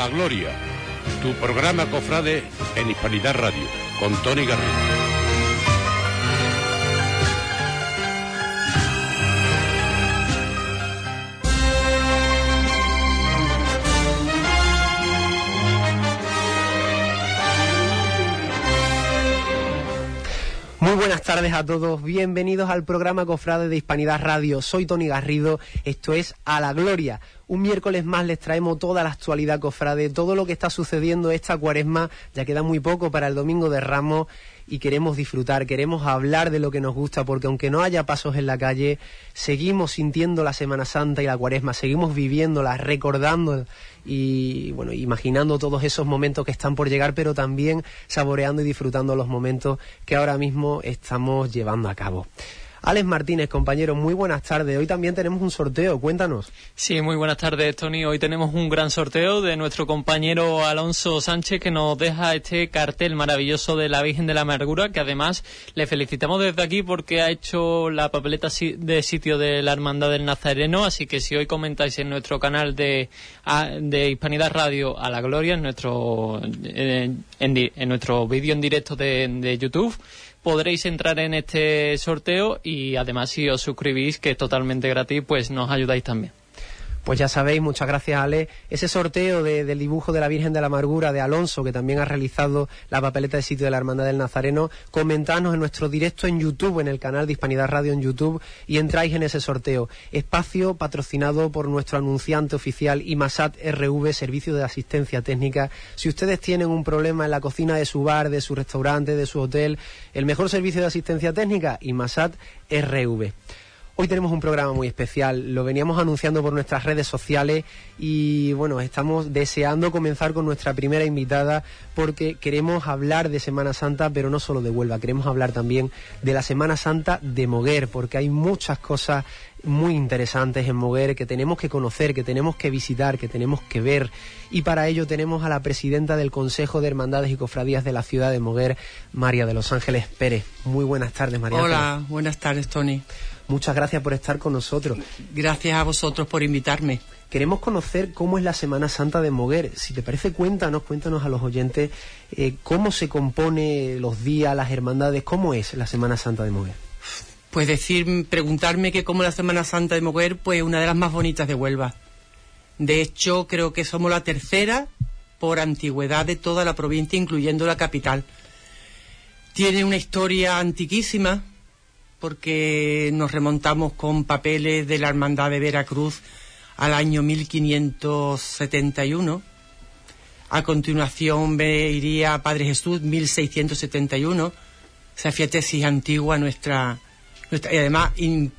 la Gloria, tu programa cofrade en Hispanidad Radio, con Tony Garrido. Muy buenas tardes a todos, bienvenidos al programa Cofrade de Hispanidad Radio. Soy Tony Garrido, esto es A la Gloria. Un miércoles más les traemos toda la actualidad cofrade, todo lo que está sucediendo esta cuaresma, ya queda muy poco para el Domingo de Ramos y queremos disfrutar, queremos hablar de lo que nos gusta, porque aunque no haya pasos en la calle, seguimos sintiendo la Semana Santa y la Cuaresma, seguimos viviéndola, recordando y bueno, imaginando todos esos momentos que están por llegar, pero también saboreando y disfrutando los momentos que ahora mismo estamos llevando a cabo. Alex Martínez, compañero, muy buenas tardes. Hoy también tenemos un sorteo, cuéntanos. Sí, muy buenas tardes, Tony. Hoy tenemos un gran sorteo de nuestro compañero Alonso Sánchez que nos deja este cartel maravilloso de la Virgen de la Amargura, que además le felicitamos desde aquí porque ha hecho la papeleta de sitio de la Hermandad del Nazareno, así que si hoy comentáis en nuestro canal de, de Hispanidad Radio a la Gloria, en nuestro, en, nuestro vídeo en directo de, de YouTube, podréis entrar en este sorteo y además si os suscribís, que es totalmente gratis, pues nos ayudáis también. Pues ya sabéis, muchas gracias Ale. Ese sorteo del dibujo de la Virgen de la Amargura de Alonso, que también ha realizado la papeleta de sitio de la Hermandad del Nazareno, comentadnos en nuestro directo en YouTube, en el canal de Hispanidad Radio en YouTube, y entráis en ese sorteo. Espacio patrocinado por nuestro anunciante oficial IMASAT RV, Servicio de Asistencia Técnica. Si ustedes tienen un problema en la cocina de su bar, de su restaurante, de su hotel, el mejor servicio de asistencia técnica, IMASAT RV. Hoy tenemos un programa muy especial, lo veníamos anunciando por nuestras redes sociales y bueno, estamos deseando comenzar con nuestra primera invitada porque queremos hablar de Semana Santa, pero no solo de Huelva, queremos hablar también de la Semana Santa de Moguer, porque hay muchas cosas muy interesantes en Moguer que tenemos que conocer, que tenemos que visitar, que tenemos que ver. Y para ello tenemos a la presidenta del Consejo de Hermandades y Cofradías de la ciudad de Moguer, María de los Ángeles Pérez. Muy buenas tardes, María. Hola, buenas tardes, Tony. Muchas gracias por estar con nosotros. Gracias a vosotros por invitarme. Queremos conocer cómo es la Semana Santa de Moguer. Si te parece, cuéntanos, cuéntanos a los oyentes eh, cómo se compone los días, las hermandades, cómo es la Semana Santa de Moguer. Pues decir, preguntarme que cómo la Semana Santa de Moguer, pues una de las más bonitas de Huelva. De hecho, creo que somos la tercera por antigüedad de toda la provincia, incluyendo la capital. Tiene una historia antiquísima, porque nos remontamos con papeles de la Hermandad de Veracruz al año 1571. A continuación iría Padre Jesús, 1671. O sea, fíjate si es antigua nuestra, nuestra y además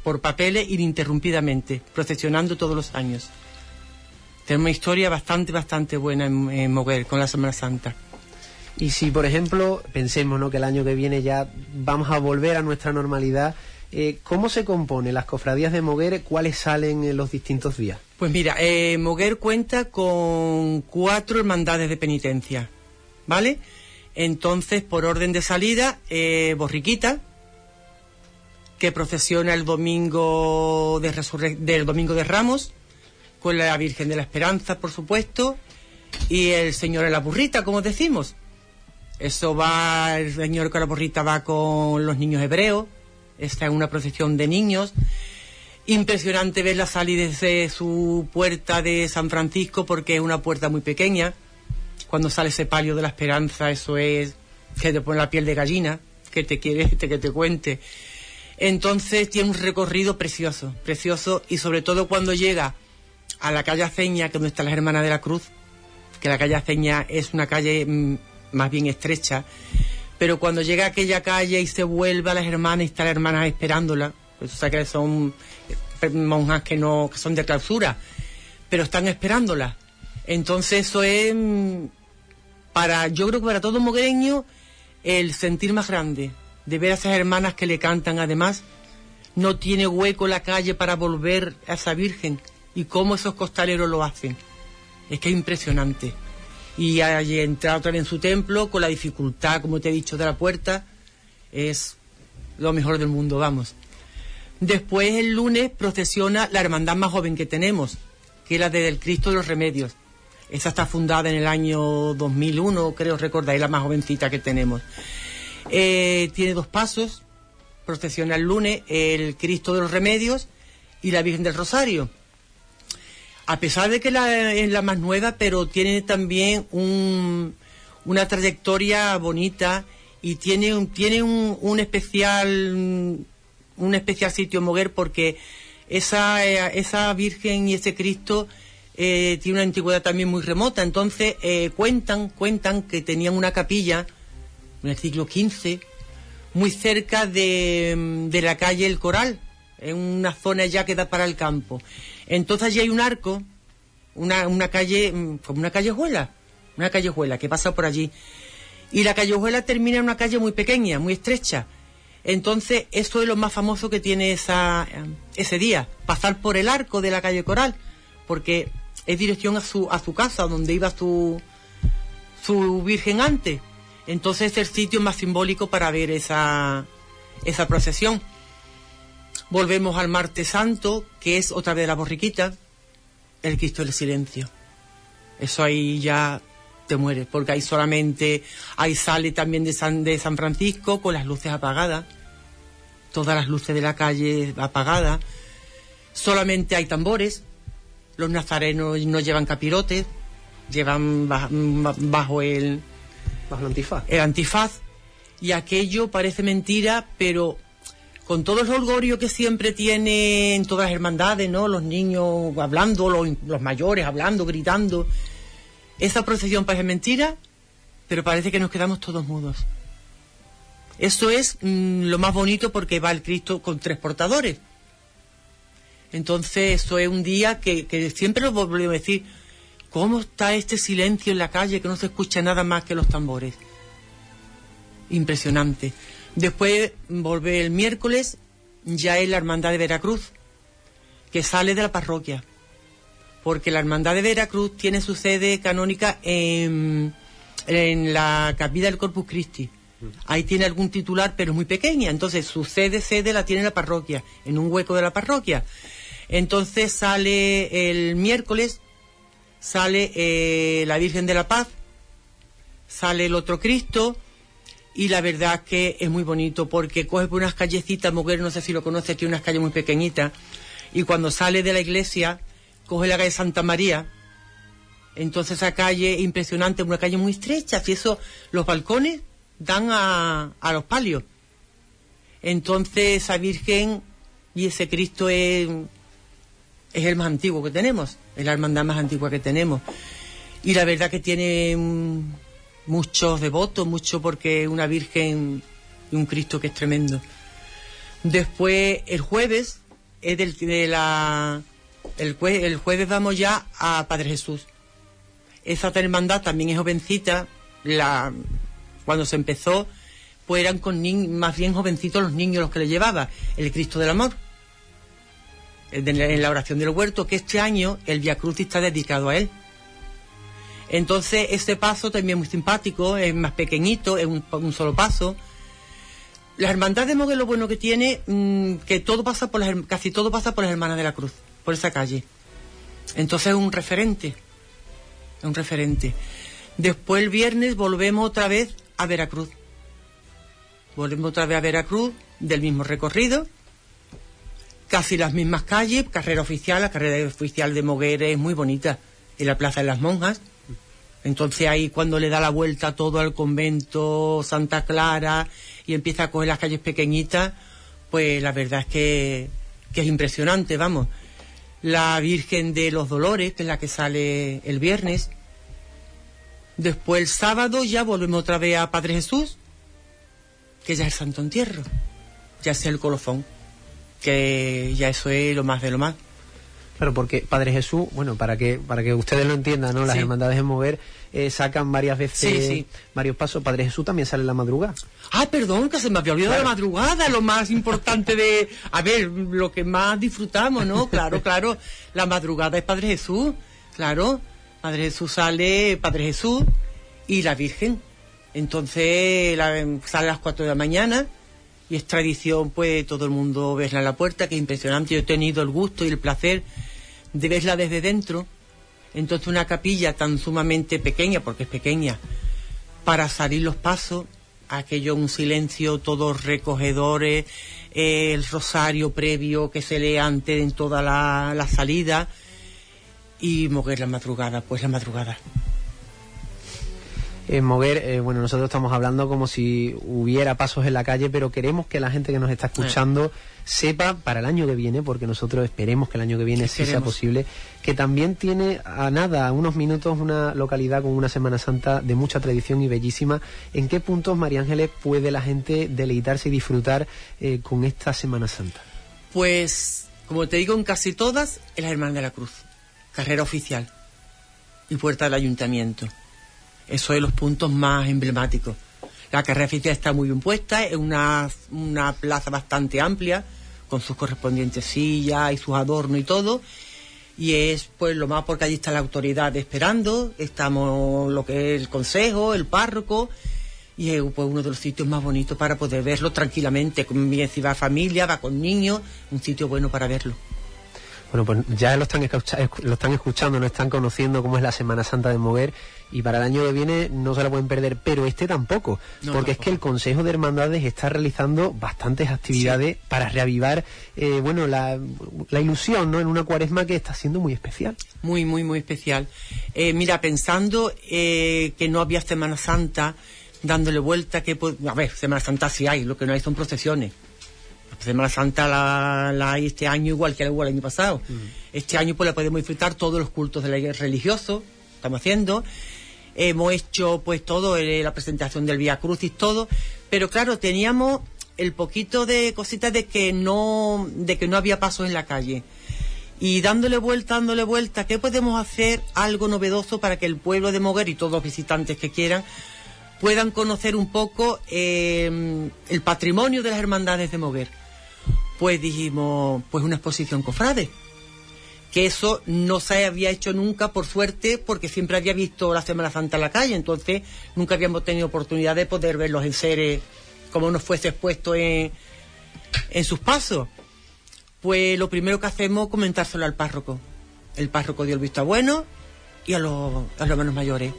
por papeles ininterrumpidamente, procesionando todos los años. Tenemos una historia bastante, bastante buena en, en con la Semana Santa. Y si, por ejemplo, pensemos ¿no? que el año que viene ya vamos a volver a nuestra normalidad, eh, ¿cómo se compone las cofradías de Moguer? ¿Cuáles salen en los distintos días? Pues mira, eh, Moguer cuenta con cuatro hermandades de penitencia, ¿vale? Entonces, por orden de salida, eh, Borriquita, que procesiona el domingo de del domingo de Ramos, con la Virgen de la Esperanza, por supuesto, y el Señor de la Burrita, como decimos. Eso va, el señor Calaborrita va con los niños hebreos, está en una procesión de niños. Impresionante verla salir desde su puerta de San Francisco porque es una puerta muy pequeña. Cuando sale ese palio de la esperanza, eso es que te pone la piel de gallina, que te quiere, que te cuente. Entonces tiene un recorrido precioso, precioso, y sobre todo cuando llega a la calle Aceña, que es donde están las hermanas de la Cruz, que la calle Aceña es una calle mm, más bien estrecha, pero cuando llega a aquella calle y se vuelve a las hermanas y está las hermanas esperándola, pues o que son eh, monjas que no que son de clausura, pero están esperándola. Entonces eso es mm, para yo creo que para todo mogreño el sentir más grande de ver a esas hermanas que le cantan además no tiene hueco la calle para volver a esa virgen y cómo esos costaleros lo hacen. Es que es impresionante y allí entrar otra vez en su templo con la dificultad, como te he dicho, de la puerta, es lo mejor del mundo, vamos. Después el lunes procesiona la hermandad más joven que tenemos, que es la del Cristo de los Remedios. Esa está fundada en el año 2001, creo recordar, es la más jovencita que tenemos. Eh, tiene dos pasos, procesiona el lunes, el Cristo de los Remedios y la Virgen del Rosario. A pesar de que la, es la más nueva, pero tiene también un, una trayectoria bonita y tiene un, un, especial un especial sitio Moguer porque esa, eh, esa Virgen y ese Cristo eh, tiene una antigüedad también muy remota. Entonces eh, cuentan, cuentan que tenían una capilla en el siglo XV muy cerca de, de la calle El Coral, en una zona ya que da para el campo. Entonces allí hay un arco, una, calle, mm, como una callejuela, una callejuela que pasa por allí. Y la callejuela termina en una calle muy pequeña, muy estrecha. Entonces, eso es lo más famoso que tiene esa, ese día, pasar por el arco de la calle Coral, porque es dirección a su, a su casa, donde iba su, su Virgen antes. Entonces es el sitio más simbólico para ver esa, esa procesión. Volvemos al martes santo, que es otra vez la borriquita, el Cristo del Silencio. Eso ahí ya te mueres, porque ahí solamente, ahí sale también de San, de San Francisco con las luces apagadas, todas las luces de la calle apagadas, solamente hay tambores, los nazarenos no llevan capirotes, llevan bajo el, bajo el antifaz. El antifaz, y aquello parece mentira, pero con todo el holgorio que siempre tienen todas las hermandades, ¿no? Los niños hablando, los, mayores hablando, gritando. Esa procesión parece mentira, pero parece que nos quedamos todos mudos. Eso es mmm, lo más bonito porque va el Cristo con tres portadores. Entonces, eso es un día que, que siempre lo volvemos a decir. ¿Cómo está este silencio en la calle que no se escucha nada más que los tambores? Impresionante. Después volver el miércoles, ya es la Hermandad de Veracruz, que sale de la parroquia. Porque la Hermandad de Veracruz tiene su sede canónica en, en la capilla del Corpus Christi. Ahí tiene algún titular, pero muy pequeña. Entonces, su sede, sede la tiene en la parroquia, en un hueco de la parroquia. Entonces sale el miércoles, sale eh, la Virgen de la Paz, sale el otro Cristo, y la verdad que es muy bonito porque coge por unas callecitas, Moguer, no sé si lo conoces, tiene unas calles muy pequeñitas, y cuando sale de la iglesia, coge la calle Santa María, entonces esa calle impresionante, una calle muy estrecha, si eso, los balcones dan a, a los palios. Entonces esa Virgen y ese Cristo es, es el más antiguo que tenemos, es la hermandad más antigua que tenemos. Y la verdad que tiene muchos devotos, mucho porque una Virgen y un Cristo que es tremendo. Después, el jueves, es del, de la, el, jue, el, jueves vamos ya a Padre Jesús. Esa hermandad también es jovencita, la, cuando se empezó, pues eran con más bien jovencitos los niños los que le llevaba, el Cristo del Amor. En la oración del huerto, que este año el Via Crucis está dedicado a él. Entonces, este paso también es muy simpático, es más pequeñito, es un, solo paso. La hermandad de Moguer lo bueno que tiene, mmm, que todo pasa por las, casi todo pasa por las hermanas de la cruz, por esa calle. Entonces es un referente, es un referente. Después el viernes volvemos otra vez a Veracruz. Volvemos otra vez a Veracruz, del mismo recorrido, casi las mismas calles, carrera oficial, la carrera oficial de Moguer es muy bonita, en la Plaza de las Monjas. Entonces ahí cuando le da la vuelta todo al convento Santa Clara y empieza a coger las calles pequeñitas, pues la verdad es que, es impresionante, vamos. La Virgen de los Dolores, que es la que sale el viernes. Después el sábado ya volvemos otra vez a Padre Jesús, que ya es el Santo Entierro, ya es el colofón, que ya eso es lo más de lo más. Claro, porque Padre Jesús, bueno, para que para que ustedes lo entiendan, ¿no? Las Sí. hermandades de mover eh, sacan varias veces Sí, sí. varios pasos. Padre Jesús también sale en la madrugada. Ah, perdón, que se me había olvidado Claro. la madrugada, lo más importante de... A ver, lo que más disfrutamos, ¿no? Claro, claro, la madrugada es Padre Jesús, claro. Padre Jesús sale, Padre Jesús y la Virgen. Entonces la, sale a las 4 de la mañana y es tradición, pues, todo el mundo verla en la puerta, que es impresionante. Yo he tenido el gusto y el placer de verla desde dentro Entonces una capilla tan sumamente pequeña, porque es pequeña, para salir los pasos, aquello un silencio, todos recogedores, eh, el rosario previo que se lee antes en toda la, la salida y mover la madrugada, pues la madrugada. Eh, Mover, eh, bueno, nosotros estamos hablando como si hubiera pasos en la calle, pero queremos que la gente que nos está escuchando sepa para el año que viene, porque nosotros esperemos que el año que viene sí sea posible, que también tiene a nada, a unos minutos, una localidad con una Semana Santa de mucha tradición y bellísima. ¿En qué puntos, María Ángeles, puede la gente deleitarse y disfrutar eh, con esta Semana Santa? Pues, como te digo, en casi todas, es la Hermana de la Cruz, carrera oficial y puerta del ayuntamiento. Eso es los puntos más emblemáticos. La carrera está muy bien puesta, es una, una plaza bastante amplia, con sus correspondientes sillas y sus adornos y todo. Y es pues lo más porque allí está la autoridad esperando, estamos lo que es el consejo, el párroco, y es pues, uno de los sitios más bonitos para poder verlo tranquilamente. Si va familia, va con niños, un sitio bueno para verlo. Bueno, pues ya lo están, lo están escuchando, no están conociendo cómo es la Semana Santa de Mover y para el año que viene no se la pueden perder, pero este tampoco, porque es que el Consejo de Hermandades está realizando bastantes actividades para reavivar, eh, bueno, la, ilusión, ¿no? En una cuaresma que está siendo muy especial. Muy, muy, muy especial. Eh, mira, pensando eh, que no había Semana Santa, dándole vuelta, que, a ver, Semana Santa sí hay, lo que no hay son procesiones Semana Santa la, hay este año igual que el año pasado. Este año pues la podemos disfrutar todos los cultos de la religiosos, estamos haciendo. Hemos hecho pues todo, eh, la presentación del Vía Crucis, todo. Pero claro, teníamos el poquito de cositas de que no, de que no había pasos en la calle. Y dándole vuelta, dándole vuelta, ¿qué podemos hacer algo novedoso para que el pueblo de Moguer y todos los visitantes que quieran puedan conocer un poco eh, el patrimonio de las hermandades de Moguer? pues dijimos, pues una exposición cofrade. Que eso no se había hecho nunca, por suerte, porque siempre había visto la Semana Santa en la calle, entonces nunca habíamos tenido oportunidad de poder verlos en seres como nos fuese expuesto en, en sus pasos. Pues lo primero que hacemos es comentárselo al párroco. El párroco dio el visto bueno y a los, a los hermanos mayores.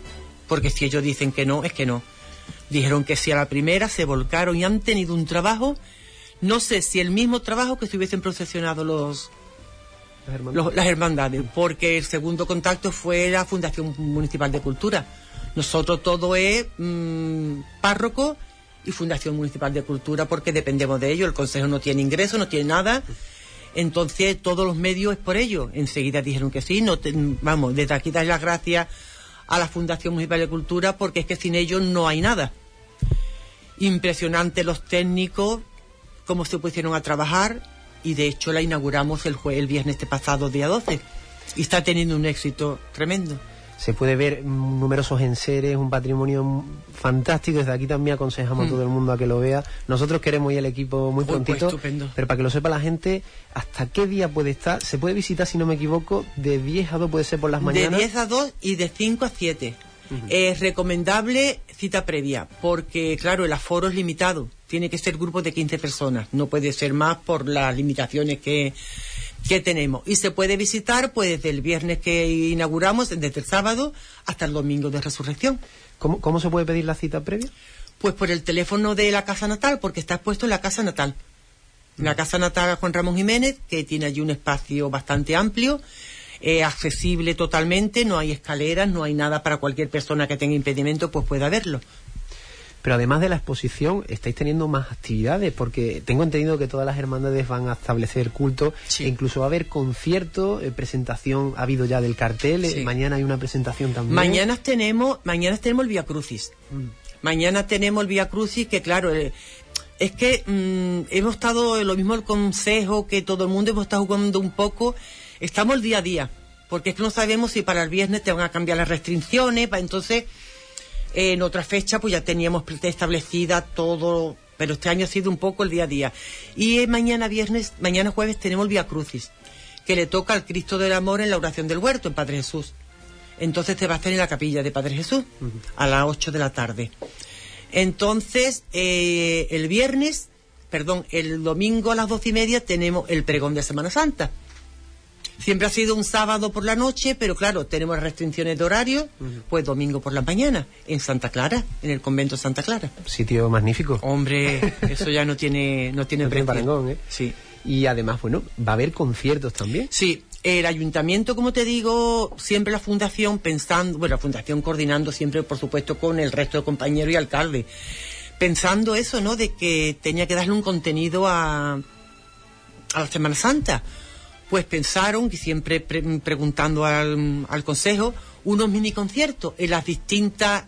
Porque si ellos dicen que no, es que no. Dijeron que sí a la primera, se volcaron y han tenido un trabajo no sé si el mismo trabajo que si hubiesen procesionado los, las, hermandades. porque el segundo contacto fue la Fundación Municipal de Cultura. Nosotros todo es mm, párroco y Fundación Municipal de Cultura porque dependemos de ello. El Consejo no tiene ingreso, no tiene nada. Entonces todos los medios es por ello. Enseguida dijeron que sí. No vamos, desde aquí dar las gracias a la Fundación Municipal de Cultura porque es que sin ellos no hay nada. Impresionante los técnicos, cómo se pusieron a trabajar y de hecho la inauguramos el, el viernes este pasado, día 12, y está teniendo un éxito tremendo. Se puede ver numerosos enseres, un patrimonio fantástico. Desde aquí también aconsejamos a mm. todo el mundo a que lo vea. Nosotros queremos ir al equipo muy pues, prontito. pero para que lo sepa la gente, ¿hasta qué día puede estar? Se puede visitar, si no me equivoco, de 10 a 2 puede ser por las mañanas. De 10 a 2 y de 5 a 7. Es recomendable cita previa, porque claro, el aforo es limitado. Tiene que ser grupo de 15 personas, no puede ser más por las limitaciones que, que tenemos. Y se puede visitar pues desde el viernes que inauguramos, desde el sábado hasta el domingo de resurrección. ¿Cómo, cómo se puede pedir la cita previa? Pues por el teléfono de la casa natal, porque está expuesto en la casa natal. En la casa natal Juan Ramón Jiménez, que tiene allí un espacio bastante amplio eh, accesible totalmente, no hay escaleras, no hay nada para cualquier persona que tenga impedimento, pues pueda verlo. Pero además de la exposición, estáis teniendo más actividades, porque tengo entendido que todas las hermandades van a establecer culto, e incluso va a haber concierto, eh, presentación, ha habido ya del cartel, eh, mañana hay una presentación también. Mañana tenemos, mañana tenemos el Vía Crucis. Mm. Mañana tenemos el Vía Crucis, que claro, es que mm, hemos estado, lo mismo el consejo, que todo el mundo hemos estado jugando un poco estamos el día a día, porque es que no sabemos si para el viernes te van a cambiar las restricciones, entonces en otra fecha pues ya teníamos establecida todo, pero este año ha sido un poco el día a día. Y mañana viernes, mañana jueves tenemos el Vía Crucis, que le toca al Cristo del Amor en la oración del huerto, en Padre Jesús. Entonces te va a hacer en la capilla de Padre Jesús a las 8 de la tarde. Entonces, eh, el viernes, perdón, el domingo a las doce y media tenemos el pregón de Semana Santa Siempre ha sido un sábado por la noche, pero claro, tenemos restricciones de horario, pues domingo por la mañana, en Santa Clara, en el convento Santa Clara. Sitio magnífico. Hombre, eso ya no tiene, no tiene No tiene precio. parangón, ¿eh? Sí. Y además, bueno, va a haber conciertos también. Sí, el ayuntamiento, como te digo, siempre la fundación pensando, bueno, la fundación coordinando siempre, por supuesto, con el resto de compañeros y alcaldes, pensando eso, ¿no? De que tenía que darle un contenido a, a la Semana Santa. Pues pensaron, y siempre pre- preguntando al, al consejo, unos mini conciertos en las distintas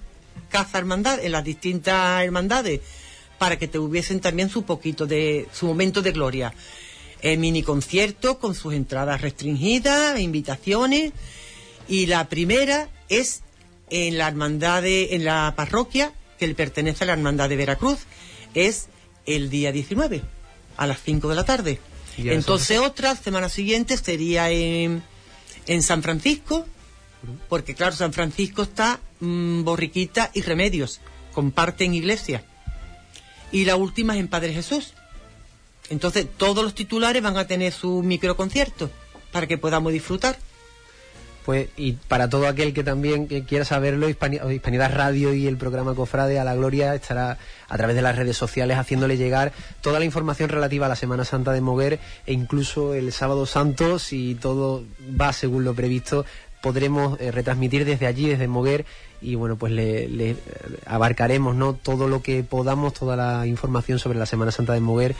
casas hermandades, en las distintas hermandades, para que tuviesen también su poquito de, su momento de gloria. Eh, mini concierto con sus entradas restringidas, invitaciones, y la primera es en la hermandad de, en la parroquia que le pertenece a la hermandad de Veracruz, es el día 19, a las 5 de la tarde. Entonces otra, semana siguiente, sería en, en San Francisco, porque claro, San Francisco está mm, Borriquita y Remedios, comparten iglesia. Y la última es en Padre Jesús. Entonces todos los titulares van a tener su microconcierto para que podamos disfrutar. Pues, y para todo aquel que también quiera saberlo, Hispani- Hispanidad Radio y el programa Cofrade a la Gloria estará a través de las redes sociales haciéndole llegar toda la información relativa a la Semana Santa de Moguer e incluso el Sábado Santo, si todo va según lo previsto, podremos eh, retransmitir desde allí, desde Moguer, y bueno, pues le, le, eh, abarcaremos ¿no? todo lo que podamos, toda la información sobre la Semana Santa de Moguer,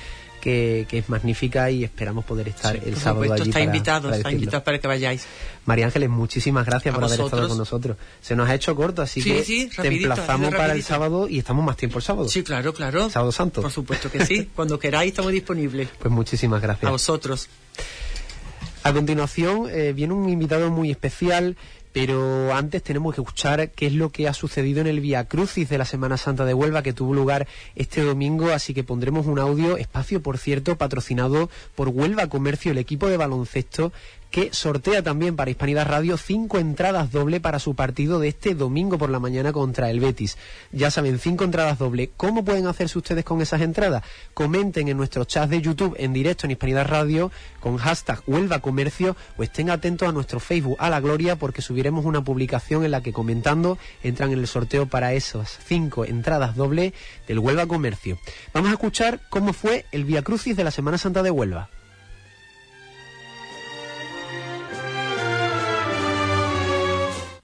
que, que es magnífica y esperamos poder estar el Por sábado supuesto, allí está para- invitado, para está invitado para que vayáis. María Ángeles, muchísimas gracias A por haber estado vosotros. con nosotros. Se nos ha hecho corto, así Sí, que sí, te rapidito, ha emplazamos para el sábado y estamos más tiempo el sábado. Sí, claro, claro. Sábado Santo. Por supuesto que sí. Cuando queráis estamos disponibles. Pues muchísimas A gracias. vosotros. A continuación eh, viene un invitado muy especial, pero antes tenemos que escuchar qué es lo que ha sucedido en el Via Crucis de la Semana Santa de Huelva que tuvo lugar este domingo, así que pondremos un audio, espacio por cierto, patrocinado por Huelva Comercio, el equipo de baloncesto que sortea también para Hispanidad Radio cinco entradas doble para su partido de este domingo por la mañana contra el Betis. Ya saben, cinco entradas doble. ¿Cómo pueden hacerse ustedes con esas entradas? Comenten en nuestro chat de YouTube en directo en Hispanidad Radio con hashtag Huelva Comercio o estén atentos a nuestro Facebook a la Gloria porque subiremos una publicación en la que comentando entran en el sorteo para esas cinco entradas doble del Huelva Comercio. Vamos a escuchar cómo fue el Via Crucis de la Semana Santa de Huelva.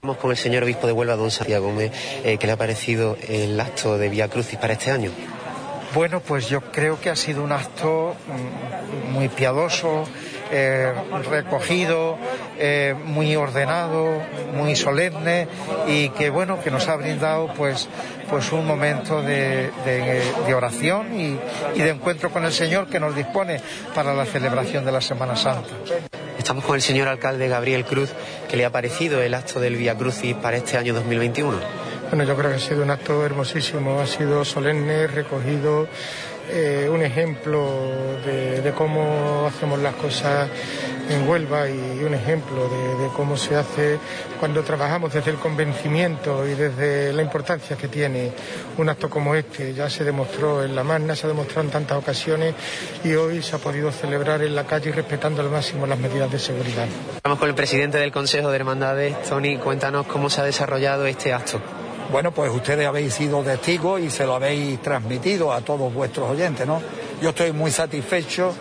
Estamos con el señor obispo de Huelva, don Santiago Gómez. Eh, ¿Qué le ha parecido el acto de Vía Crucis para este año? Bueno, pues yo creo que ha sido un acto mm, muy piadoso, eh, recogido, eh, muy ordenado, muy solemne y que bueno, que nos ha brindado pues, pues un momento de, de- de oración y, y de encuentro con el Señor que nos dispone para la celebración de la Semana Santa. Estamos con el señor alcalde Gabriel Cruz. ¿Qué le ha parecido el acto del Vía Crucis para este año 2021? Bueno, yo creo que ha sido un acto hermosísimo, ha sido solemne, recogido, eh, un ejemplo de, cómo hacemos las cosas en Huelva y un ejemplo de, de cómo se hace cuando trabajamos desde el convencimiento y desde la importancia que tiene un acto como este. Ya se demostró en La Magna, se ha demostrado en tantas ocasiones y hoy se ha podido celebrar en la calle respetando al máximo las medidas de seguridad. Estamos con el presidente del Consejo de Hermandades, Tony. Cuéntanos cómo se ha desarrollado este acto. Bueno, pues ustedes habéis sido testigos y se lo habéis transmitido a todos vuestros oyentes, ¿no? Yo estoy muy satisfecho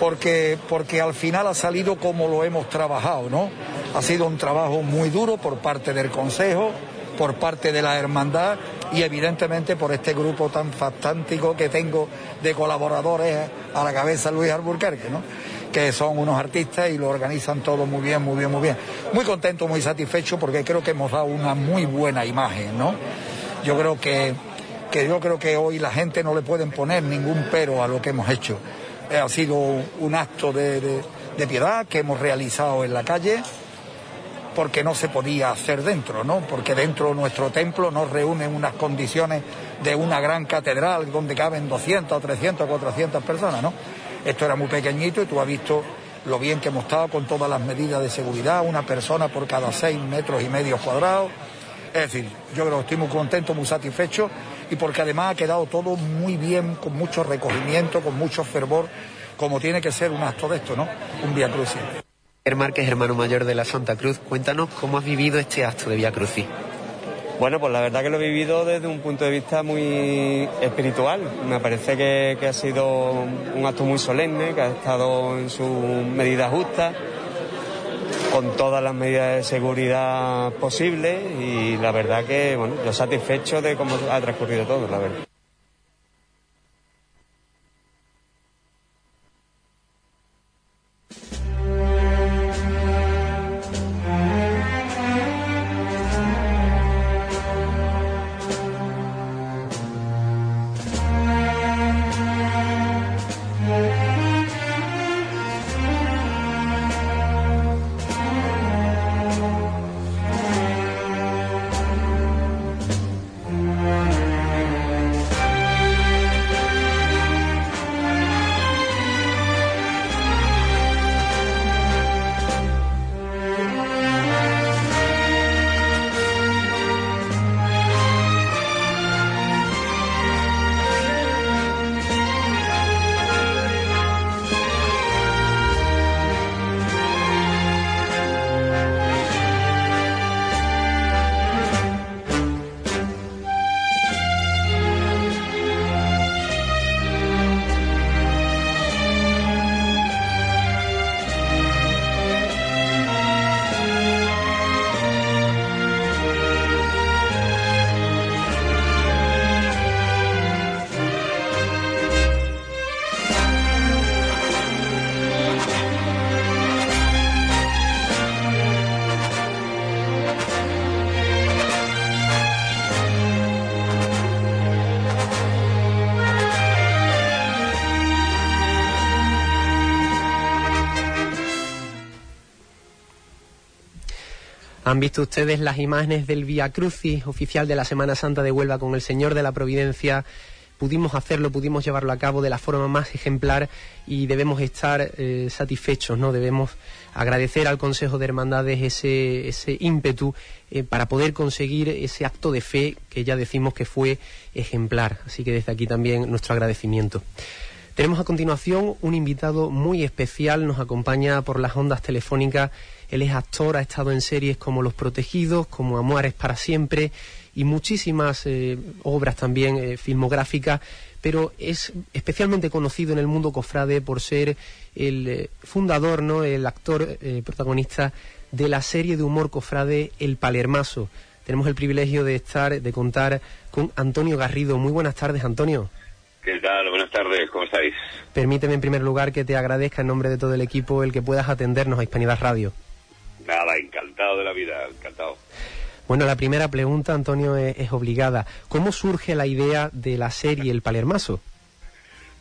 porque, porque al final ha salido como lo hemos trabajado, ¿no? Ha sido un trabajo muy duro por parte del Consejo, por parte de la Hermandad y evidentemente por este grupo tan fantástico que tengo de colaboradores a la cabeza Luis Alburquerque, ¿no? Que son unos artistas y lo organizan todo muy bien, muy bien, muy bien. Muy contento, muy satisfecho porque creo que hemos dado una muy buena imagen, ¿no? Yo creo que, que yo creo que hoy la gente no le pueden poner ningún pero a lo que hemos hecho. Eh, ha sido un acto de, de- piedad que hemos realizado en la calle porque no se podía hacer dentro, ¿no? Porque dentro nuestro templo nos reúne unas condiciones de una gran catedral donde caben 200, 300, 400 personas, ¿no? Esto era muy pequeñito y tú has visto lo bien que hemos estado con todas las medidas de seguridad, una persona por cada seis metros y medio cuadrados. Es decir, yo creo que estoy muy contento, muy satisfecho y porque además ha quedado todo muy bien, con mucho recogimiento, con mucho fervor, como tiene que ser un acto de esto, ¿no? Un Via Crucis. Márquez, hermano mayor de la Santa Cruz, cuéntanos cómo has vivido este acto de Vía Crucis. Bueno, pues la verdad que lo he vivido desde un punto de vista muy espiritual. Me parece que, ha sido un acto muy solemne, que ha estado en su medida justa, con todas las medidas de seguridad posibles y la verdad que, bueno, yo satisfecho de cómo ha transcurrido todo, la verdad. Han visto ustedes las imágenes del Via Crucis oficial de la Semana Santa de Huelva con el Señor de la Providencia. Pudimos hacerlo, pudimos llevarlo a cabo de la forma más ejemplar y debemos estar eh, satisfechos, ¿no? Debemos agradecer al Consejo de Hermandades ese, ímpetu eh, para poder conseguir ese acto de fe que ya decimos que fue ejemplar. Así que desde aquí también nuestro agradecimiento. Tenemos a continuación un invitado muy especial, nos acompaña por las ondas telefónicas. Él es actor, ha estado en series como Los Protegidos, como Amores para siempre y muchísimas eh, obras también eh, filmográficas, pero es especialmente conocido en el mundo cofrade por ser el eh, fundador, ¿no? el actor protagonista de la serie de humor cofrade El Palermaso. Tenemos el privilegio de estar, de contar con Antonio Garrido. Muy buenas tardes, Antonio. ¿Qué tal? Buenas tardes, ¿cómo estáis? Permíteme en primer lugar que te agradezca en nombre de todo el equipo el que puedas atendernos a Hispanidad Radio. Nada, encantado de la vida, encantado. Bueno, la primera pregunta, Antonio, es, obligada. ¿Cómo surge la idea de la serie El Palermaso?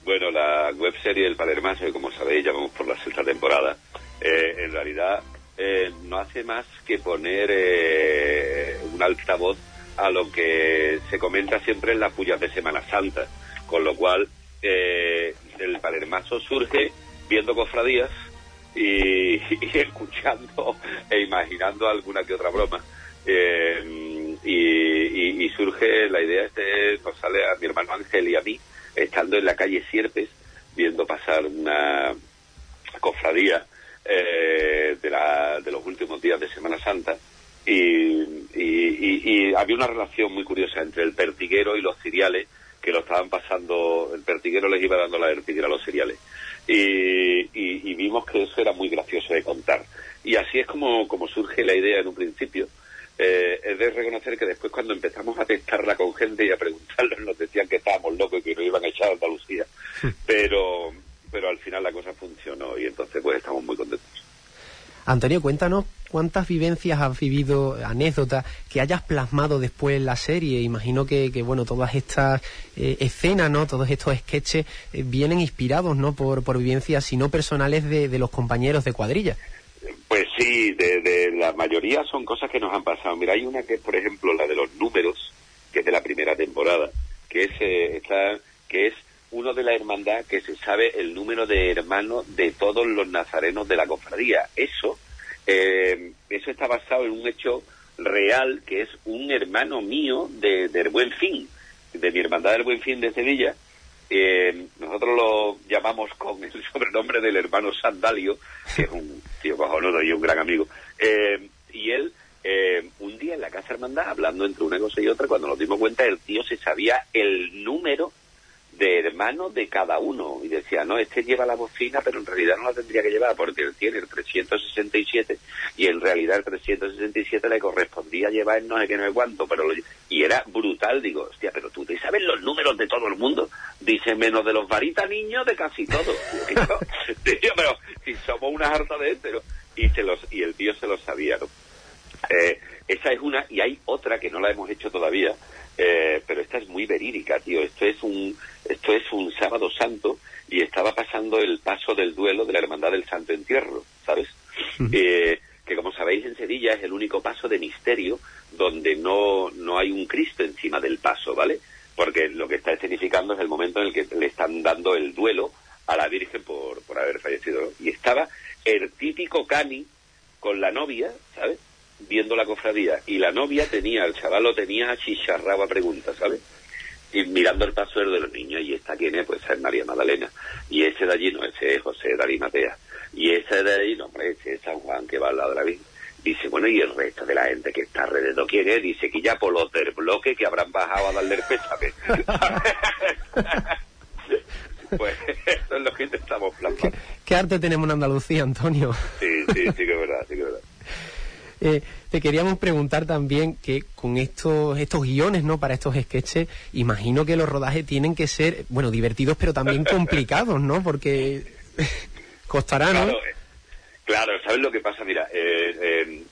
Bueno, la web serie El Palermaso, como sabéis, ya vamos por la sexta temporada, eh, en realidad eh, no hace más que poner eh, un altavoz a lo que se comenta siempre en las pullas de Semana Santa con lo cual, eh, el palermazo surge viendo cofradías y, escuchando e imaginando alguna que otra broma. Eh, y, surge la idea, este nos sale a mi hermano Ángel y a mí, estando en la calle Sierpes, viendo pasar una cofradía eh, de, la, de los últimos días de Semana Santa. Y, y, había una relación muy curiosa entre el pertiguero y los ciriales que lo estaban pasando, el pertiguero les iba dando la vertiguera a los cereales. Y, vimos que eso era muy gracioso de contar. Y así es como, como surge la idea en un principio. Eh, es de reconocer que después cuando empezamos a testarla con gente y a preguntarles nos decían que estábamos locos y que nos iban a echar a Andalucía. pero, pero al final la cosa funcionó y entonces pues estamos muy contentos. Antonio, cuéntanos cuántas vivencias has vivido, anécdotas que hayas plasmado después en la serie. Imagino que, bueno, todas estas eh, escenas, ¿no? Todos estos sketches eh, vienen inspirados, ¿no? Por, por vivencias, si no personales, de, los compañeros de cuadrilla. Pues sí, de, la mayoría son cosas que nos han pasado. Mira, hay una que es, por ejemplo, la de los números, que es de la primera temporada, que es, eh, que es uno de la hermandad que se sabe el número de hermanos de todos los nazarenos de la cofradía. Eso, eh, eso está basado en un hecho real que es un hermano mío de, del Buen Fin, de mi hermandad del Buen Fin de Sevilla. Eh, nosotros lo llamamos con el sobrenombre del hermano Sandalio, que es un tío cojonudo y un gran amigo. Eh, y él, eh, un día en la Casa Hermandad, hablando entre una cosa y otra, cuando nos dimos cuenta, el tío se sabía el número de hermanos de cada uno. Y decía, no, este lleva la bocina, pero en realidad no la tendría que llevar porque él tiene el 367 y en realidad el 367 le correspondía llevar no sé qué, no sé cuánto. Pero lo- y era brutal, digo, hostia, pero tú te sabes los números de todo el mundo. Dice, menos de los varitas niños, de casi todos. Digo, pero si somos una harta de este, ¿no? Y, se los, y el tío se lo sabía, ¿no? Eh, esa es una, y hay otra que no la hemos hecho todavía, eh, pero esta es muy verídica, tío. Esto es un, esto es un sábado santo y estaba pasando el paso del duelo de la Hermandad del Santo Entierro, ¿sabes? Eh, que como sabéis en Sevilla es el único paso de misterio donde no, no hay un Cristo encima del paso, ¿vale? Porque lo que está escenificando es el momento en el que le están dando el duelo a la Virgen por, por haber fallecido. Y estaba el típico cani con la novia, ¿sabes? Viendo la cofradía. Y la novia tenía, el chaval lo tenía achicharrado a preguntas, ¿sabes? Y mirando el paso de los niños. Y esta quién es, pues es María Magdalena. Y ese de allí no, ese es José Darí Matea. Y ese de allí, no, hombre, ese es San Juan que va al lado de la Virgen. Dice, bueno, y el resto de la gente que está alrededor, ¿quién es? Dice que ya por los del bloque que habrán bajado a darle el pésame. pues eso es lo que intentamos plasmar. ¿Qué arte tenemos en Andalucía, Antonio? Sí, sí, sí que es verdad, sí que es verdad. Eh, te queríamos preguntar también que con estos estos guiones, ¿no? Para estos sketches, imagino que los rodajes tienen que ser, bueno, divertidos, pero también complicados, ¿no? Porque costará, ¿no? Claro, eh, claro, ¿sabes lo que pasa? Mira, eh, eh,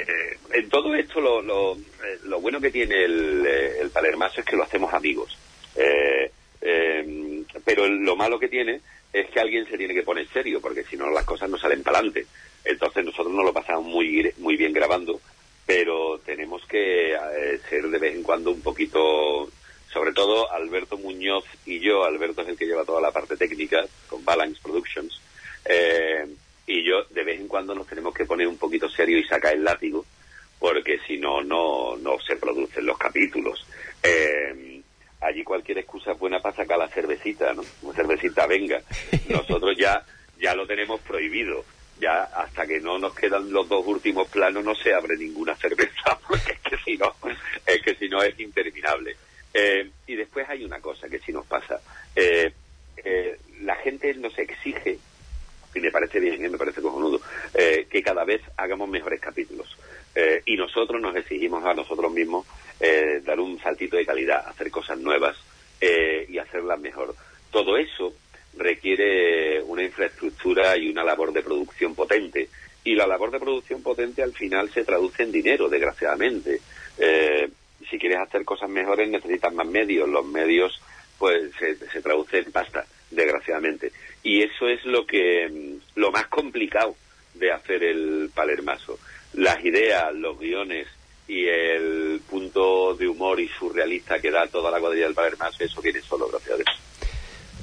eh, en todo esto lo, lo, lo bueno que tiene el, el Palermaso es que lo hacemos amigos. Pero lo malo que tiene es que alguien se tiene que poner serio, porque si no las cosas no salen para adelante. Entonces nosotros nos lo pasamos muy, muy bien grabando, pero tenemos que eh, ser de vez en cuando un poquito, sobre todo Alberto Muñoz y yo, Alberto es el que lleva toda la parte técnica con Balance Productions, eh, y yo de vez en cuando nos tenemos que poner un poquito serio y sacar el látigo, porque si no, no, no se producen los capítulos. Eh, allí cualquier excusa es buena para sacar la cervecita, ¿no? Una cervecita venga. Nosotros ya, ya lo tenemos prohibido. Ya hasta que no nos quedan los dos últimos planos no se abre ninguna cerveza, porque es que si no, es que si no es interminable. Eh, y después hay una cosa que sí nos pasa. Eh, eh, la gente nos exige y me parece bien, ¿eh? me parece cojonudo, eh, que cada vez hagamos mejores capítulos. Y nosotros nos exigimos a nosotros mismos dar un saltito de calidad, hacer cosas nuevas y hacerlas mejor. Todo eso requiere una infraestructura y una labor de producción potente. Y la labor de producción potente al final se traduce en dinero, desgraciadamente. Eh, si quieres hacer cosas mejores necesitas más medios. Los medios pues se, se traduce en pasta, desgraciadamente. Y eso es lo que mm, lo más complicado de hacer el palermaso. Las ideas, los guiones y el punto de humor y surrealista que da toda la cuadrilla del palermaso, eso viene solo gracias a Dios.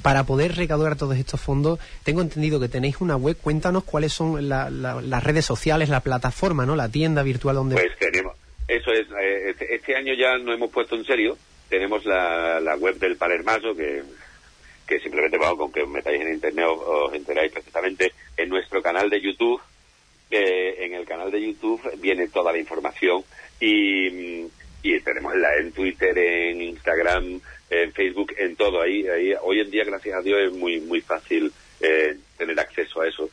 Para poder recaudar todos estos fondos, tengo entendido que tenéis una web. Cuéntanos cuáles son la- la- las redes sociales, la plataforma, ¿no? La tienda virtual donde... Pues tenemos, eso es, eh, este, este año ya nos hemos puesto en serio, tenemos la, la web del Palermaso que, que simplemente vamos con que os metáis en internet os, os enteráis perfectamente en nuestro canal de YouTube, eh, en el canal de YouTube viene toda la información y, y tenemos en Twitter, en Instagram, en Facebook, en todo ahí, ahí hoy en día gracias a Dios es muy muy fácil eh, tener acceso a eso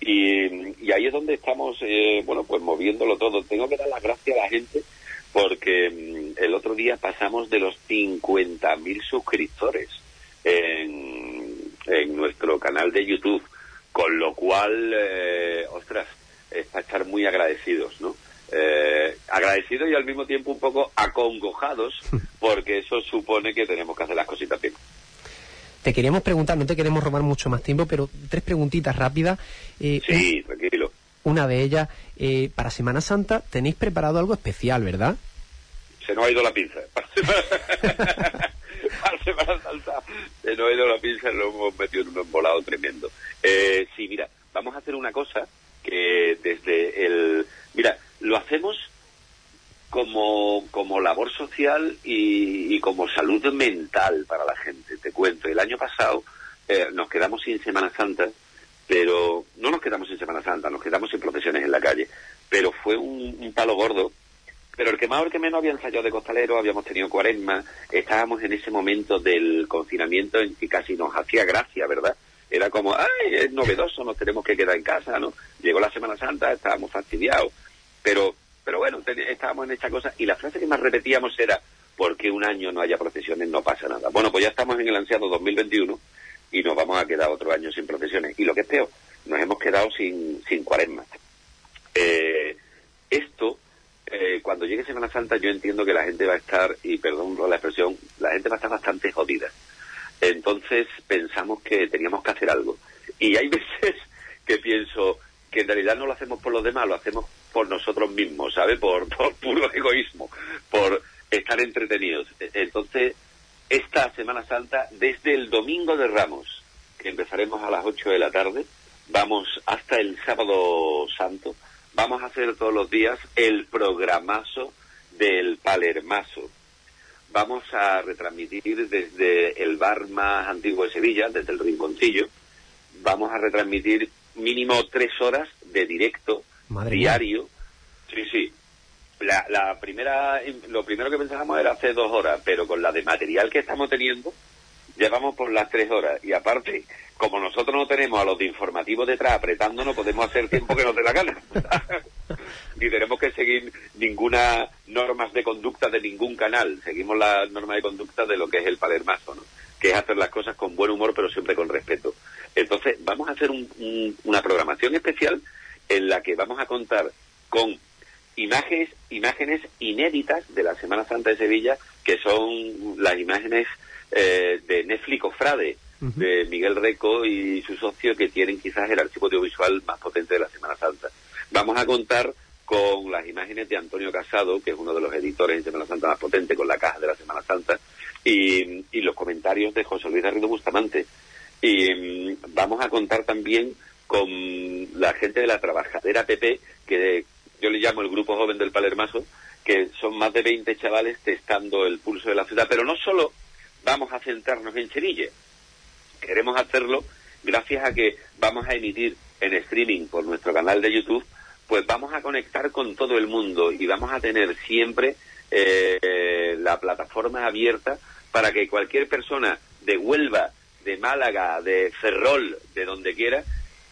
y, ahí es donde estamos, eh, bueno, pues moviéndolo todo. Tengo que dar las gracias a la gente porque mm, el otro día pasamos de los 50.000 suscriptores en, en nuestro canal de YouTube, con lo cual, eh, ostras, es para estar muy agradecidos, ¿no? Agradecidos y al mismo tiempo un poco acongojados porque eso supone que tenemos que hacer las cositas bien. Te queríamos preguntar, no te queremos robar mucho más tiempo, pero tres preguntitas rápidas. Eh, Sí, tranquilo. Una de ellas, eh, para Semana Santa tenéis preparado algo especial, ¿verdad? se nos ha ido la pinza. Para Semana, para Semana Santa se nos ha ido la pinza y lo hemos metido en un embolado tremendo. Eh, sí, mira, vamos a hacer una cosa que desde el... Mira, lo hacemos como, como labor social y, y como salud mental para la gente. Te cuento, el año pasado eh, nos quedamos sin Semana Santa pero no nos quedamos en Semana Santa, nos quedamos en procesiones en la calle. Pero fue un, palo gordo. Pero el que más o el que menos había ensayado de costalero, habíamos tenido cuaresma, estábamos en ese momento del confinamiento en que casi nos hacía gracia, ¿verdad? Era como, ay, es novedoso, nos tenemos que quedar en casa, ¿no? Llegó la Semana Santa, estábamos fastidiados. Pero, pero bueno, estábamos en esta cosa y la frase que más repetíamos era, porque un año no haya procesiones no pasa nada. Bueno, pues ya estamos en el ansiado 2021 y nos vamos a quedar otro año sin procesiones. Y lo que es peor, nos hemos quedado sin, sin cuaresma. Eh, esto, eh, cuando llegue Semana Santa, yo entiendo que la gente va a estar, y perdón por la expresión, la gente va a estar bastante jodida. Entonces pensamos que teníamos que hacer algo. Y hay veces que pienso que en realidad no lo hacemos por los demás, lo hacemos por nosotros mismos, ¿sabe? Por, por puro egoísmo, por estar entretenidos. Entonces, esta Semana Santa desde el Domingo de Ramos, que empezaremos a las 8 de la tarde, vamos hasta el Sábado Santo, vamos a hacer todos los días el programazo del Palermaso. Vamos a retransmitir desde el bar más antiguo de Sevilla, desde el Rinconcillo. Vamos a retransmitir mínimo tres horas de directo diario. Sí, sí, la, la primera, lo primero que pensábamos era hace dos horas, pero con la de material que estamos teniendo, llevamos por las tres horas. Y aparte, como nosotros no tenemos a los de informativos detrás apretándonos, podemos hacer tiempo que nos dé la gana. Ni tenemos que seguir ninguna normas de conducta de ningún canal. Seguimos las normas de conducta de lo que es el palermazo, ¿no? que es hacer las cosas con buen humor, pero siempre con respeto. Entonces, vamos a hacer una programación especial en la que vamos a contar con imágenes, imágenes inéditas de la Semana Santa de Sevilla, que son las imágenes eh, de Netflix Frade, de Miguel Reco y su socio, que tienen quizás el archivo audiovisual más potente de la Semana Santa. Vamos a contar con las imágenes de Antonio Casado, que es uno de los editores de Semana Santa más potente, con la caja de la Semana Santa, y, los comentarios de José Luis Garrido Bustamante. Y mm, vamos a contar también con la gente de la trabajadera PP, que yo le llamo el grupo joven del Palermaso, que son más de 20 chavales testando el pulso de la ciudad. Pero no solo vamos a centrarnos en Cherille, queremos hacerlo gracias a que vamos a emitir en streaming por nuestro canal de YouTube, pues vamos a conectar con todo el mundo y vamos a tener siempre eh, la plataforma abierta para que cualquier persona de Huelva, de Málaga, de Ferrol, de donde quiera,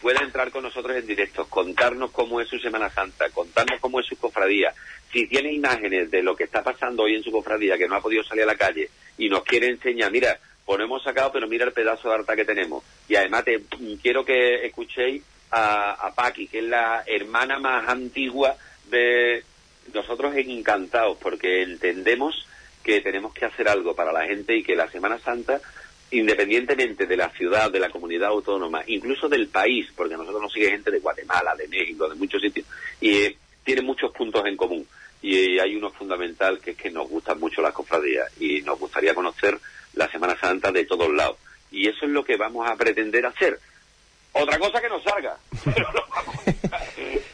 pueda entrar con nosotros en directo, contarnos cómo es su Semana Santa, contarnos cómo es su cofradía. Si tiene imágenes de lo que está pasando hoy en su cofradía, que no ha podido salir a la calle, y nos quiere enseñar, mira, pues no hemos sacado, pero mira el pedazo de harta que tenemos. Y además te, quiero que escuchéis a, a Paqui, que es la hermana más antigua de nosotros encantados, porque entendemos que tenemos que hacer algo para la gente y que la Semana Santa independientemente de la ciudad, de la comunidad autónoma, incluso del país, porque nosotros nos sigue gente de Guatemala, de México, de muchos sitios, y eh, tiene muchos puntos en común. Y hay uno fundamental que es que nos gustan mucho las cofradías y nos gustaría conocer la Semana Santa de todos lados. Y eso es lo que vamos a pretender hacer. Otra cosa que nos salga, pero lo vamos,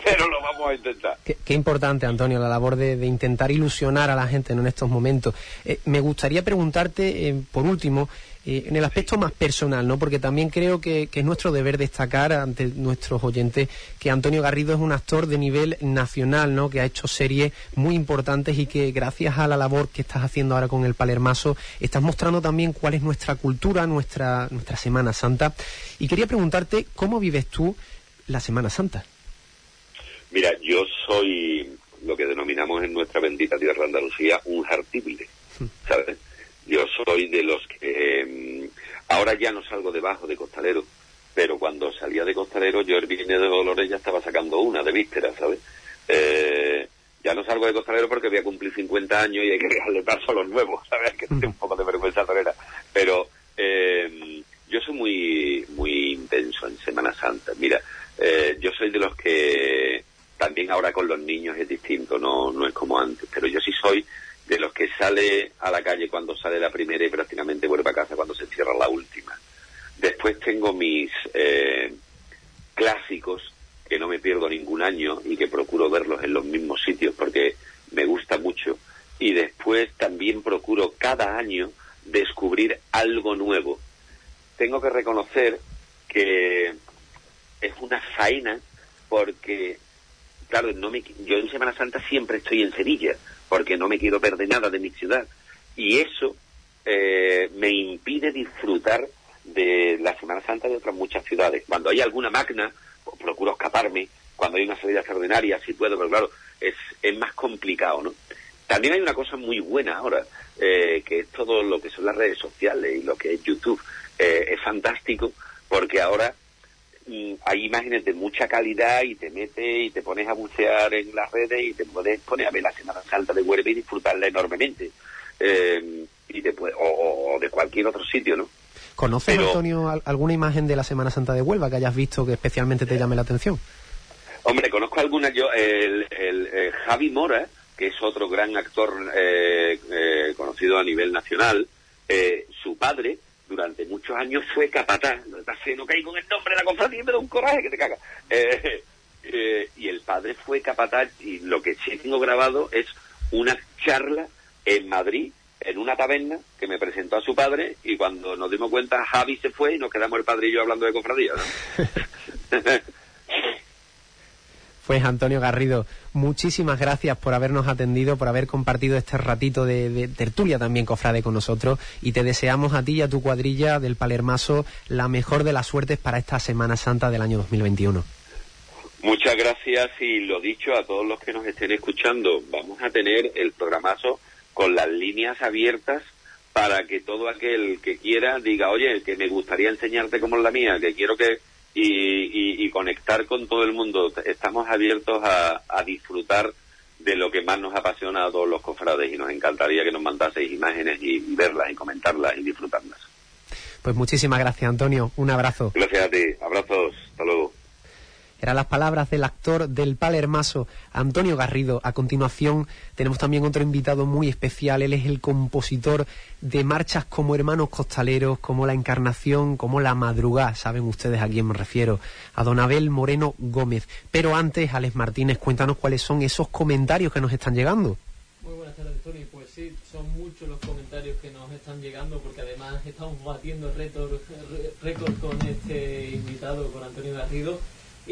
pero lo vamos a intentar. Qué, importante, Antonio, la labor de, intentar ilusionar a la gente en estos momentos. Eh, me gustaría preguntarte, eh, por último, eh, en el aspecto más personal, ¿no? Porque también creo que, es nuestro deber destacar ante nuestros oyentes que Antonio Garrido es un actor de nivel nacional, ¿no? Que ha hecho series muy importantes y que gracias a la labor que estás haciendo ahora con el Palermaso estás mostrando también cuál es nuestra cultura, nuestra, nuestra Semana Santa. Y quería preguntarte, ¿cómo vives tú la Semana Santa? Mira, yo soy lo que denominamos en nuestra bendita tierra Andalucía un jartible, hmm. ¿sabes? Yo soy de los que em, ahora ya no salgo debajo de costalero, pero cuando salía de costalero yo el viernes de Dolores ya estaba sacando una de vísperas, ¿sabes? Eh, ya no salgo de costalero porque voy a cumplir 50 años y hay que dejarle paso a los nuevos, ¿sabes? Que tengo un poco de vergüenza torera. Pero eh, yo soy muy, muy intenso en Semana Santa. Mira, eh, yo soy de los que también ahora con los niños es distinto, no, no es como antes, pero yo sí soy de los que sale a la calle cuando sale la primera y prácticamente vuelve a casa cuando se cierra la última. Después tengo mis eh, clásicos que no me pierdo ningún año y que procuro verlos en los mismos sitios porque me gusta mucho. Y después también procuro cada año descubrir algo nuevo. Tengo que reconocer que faena porque, claro, no me, yo en Semana Santa siempre estoy en Sevilla porque no me quiero perder nada de mi ciudad. Y eso eh, me impide disfrutar de la Semana Santa de otras muchas ciudades. Cuando hay alguna magna, pues procuro escaparme. Cuando hay una salida extraordinaria, si puedo, pero claro, es, es más complicado, ¿no? También hay una cosa muy buena ahora, eh, que es todo lo que son las redes sociales y lo que es YouTube. Eh, es fantástico porque ahora hay imágenes de mucha calidad y te metes y te pones a bucear en las redes y te puedes poner a ver la Semana Santa de Huelva y disfrutarla enormemente. Eh, y te puede, o, o de cualquier otro sitio, ¿no? ¿Conoces, Pero- Antonio, al- alguna imagen de la Semana Santa de Huelva que hayas visto que especialmente te llame la atención? Hombre, conozco algunas yo. El, el, eh, Javi Mora, que es otro gran actor eh, eh, conocido a nivel nacional, eh, su padre durante muchos años fue capataz. Que no caigo en el nombre de la cofradía me da un coraje que te caga. Eh, eh, y el padre fue capataz y lo que sí tengo grabado es una charla en Madrid en una taberna que me presentó a su padre y cuando nos dimos cuenta Javi se fue y nos quedamos el padre y yo hablando de cofradía. ¿no? Pues Antonio Garrido, muchísimas gracias por habernos atendido, por haber compartido este ratito de, tertulia también, cofrade, con nosotros. Y te deseamos a ti y a tu cuadrilla del Palermaso la mejor de las suertes para esta Semana Santa del año 2021. Muchas gracias y lo dicho a todos los que nos estén escuchando. Vamos a tener el programazo con las líneas abiertas para que todo aquel que quiera diga, oye, que me gustaría enseñarte como es la mía, que quiero que... Y, y- y conectar con todo el mundo. Estamos abiertos a, a disfrutar de lo que más nos apasiona a todos los cofrades y nos encantaría que nos mandaseis imágenes y verlas y comentarlas y disfrutarlas. Pues muchísimas gracias, Antonio. Un abrazo. Gracias a ti. Abrazos. Eran las palabras del actor del Palermaso, Antonio Garrido. A continuación tenemos también otro invitado muy especial. Él es el compositor de marchas como Hermanos Costaleros, como La Encarnación, como La Madrugada. Saben ustedes a quién me refiero. A Don Abel Moreno Gómez. Pero antes, Alex Martínez, cuéntanos cuáles son esos comentarios que nos están llegando. Muy buenas tardes, Tony. Pues sí, son muchos los comentarios que nos están llegando porque además estamos batiendo récord con este invitado, con Antonio Garrido.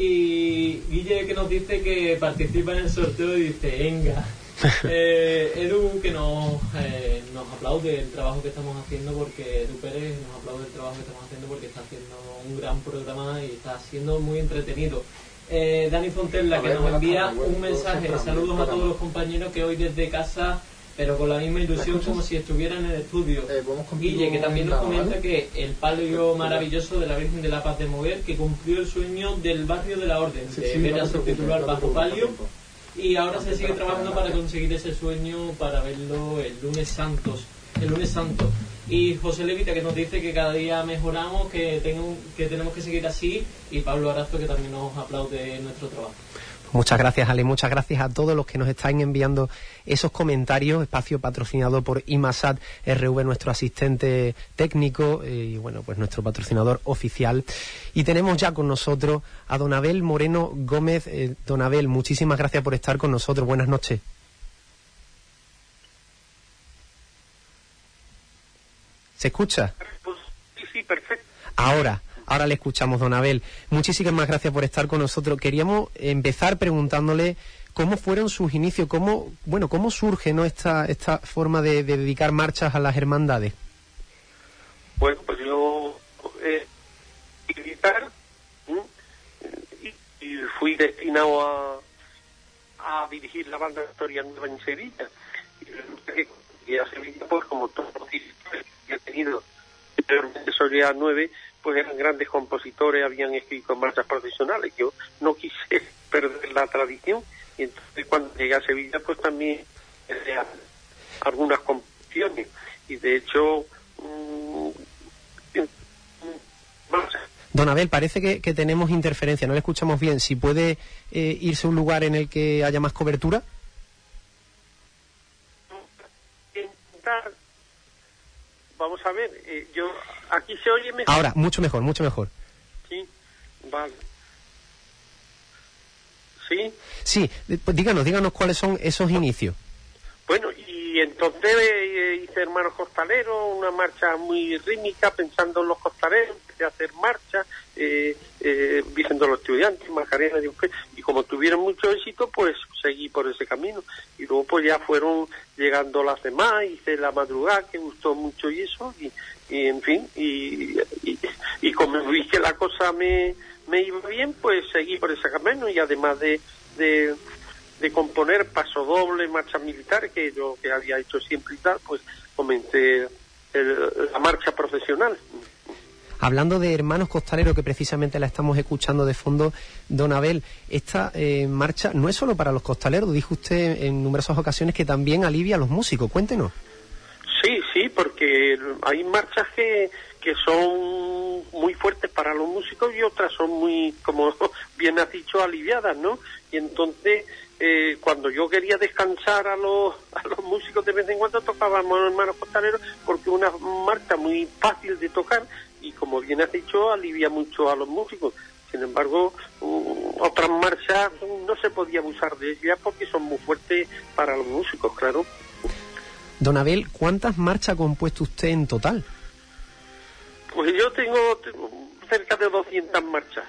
Y Guille que nos dice que participa en el sorteo y dice, venga. Eh, Edu que nos, eh, nos aplaude el trabajo que estamos haciendo porque Edu Pérez nos aplaude el trabajo que estamos haciendo porque está haciendo un gran programa y está siendo muy entretenido. Eh, Dani Fontella que nos envía un mensaje, saludos a todos los compañeros que hoy desde casa, pero con la misma ilusión como si estuvieran en el estudio. Guille que también nos comenta que el palio maravilloso de la Virgen de la Paz de Mover que cumplió el sueño del barrio de la Orden, de ver a su titular bajo palio y ahora se sigue trabajando para conseguir ese sueño para verlo el lunes santos el lunes santo. Y José Levita que nos dice que cada día mejoramos que, tengo, que tenemos que seguir así y Pablo Arazo que también nos aplaude nuestro trabajo Muchas gracias, Ale. Muchas gracias a todos los que nos están enviando esos comentarios. Espacio patrocinado por IMASAT RV, nuestro asistente técnico eh, y, bueno, pues nuestro patrocinador oficial. Y tenemos ya con nosotros a Don Abel Moreno Gómez. Eh, don Abel, muchísimas gracias por estar con nosotros. Buenas noches. ¿Se escucha? Sí, sí, perfecto. Ahora, ahora le escuchamos, don Abel. Muchísimas gracias por estar con nosotros. Queríamos empezar preguntándole cómo fueron sus inicios, cómo, bueno, cómo surge ¿no? esta, esta forma de, de dedicar marchas a las hermandades. Bueno, pues yo eh, militar y, y fui destinado a, a dirigir la banda de Historia Nueva en Sevilla. Y a Sevilla, pues como todos los que he tenido anteriormente Soria 9, pues eran grandes compositores, habían escrito marchas profesionales. Yo no quise perder la tradición y entonces cuando llegué a Sevilla, pues también a- algunas composiciones y de hecho mm, marchas Don Abel, parece que, que tenemos interferencia, no le escuchamos bien. Si puede eh, irse a un lugar en el que haya más cobertura. vamos a ver eh, yo aquí se oye mejor Ahora, mucho mejor, mucho mejor. sí vale sí Sí, pues díganos, díganos cuáles son esos inicios. bueno y entonces eh, hice Hermanos Costaleros, una marcha muy rítmica, pensando en los costaleros, empecé a hacer marcha, eh, eh, Vicente los Estudiantes, Macarena, y como tuvieron mucho éxito, pues seguí por ese camino. Y luego pues ya fueron llegando las demás, hice La Madrugada, que gustó mucho y eso, y, en fin, y, y, como vi que la cosa me, me iba bien, pues seguí por ese camino, y además de de componer paso doble, marcha militar, que yo que había hecho siempre y tal, pues comencé la marcha profesional. Hablando de Hermanos Costaleros, que precisamente la estamos escuchando de fondo, don Abel, esta eh, marcha no es solo para los costaleros, dijo usted en numerosas ocasiones que también alivia a los músicos. Cuéntenos. Sí, sí, porque hay marchas que, que son muy fuertes para los músicos y otras son muy, como bien has dicho, aliviadas, ¿no? Y entonces eh, cuando yo quería descansar a los, a los músicos de vez en cuando tocábamos hermanos costaleros porque una marcha muy fácil de tocar y como bien has dicho alivia mucho a los músicos sin embargo mm, otras marchas no se podía usar de ellas porque son muy fuertes para los músicos claro Don Abel, ¿cuántas marchas ha compuesto usted en total? Pues yo tengo, cerca de 200 marchas.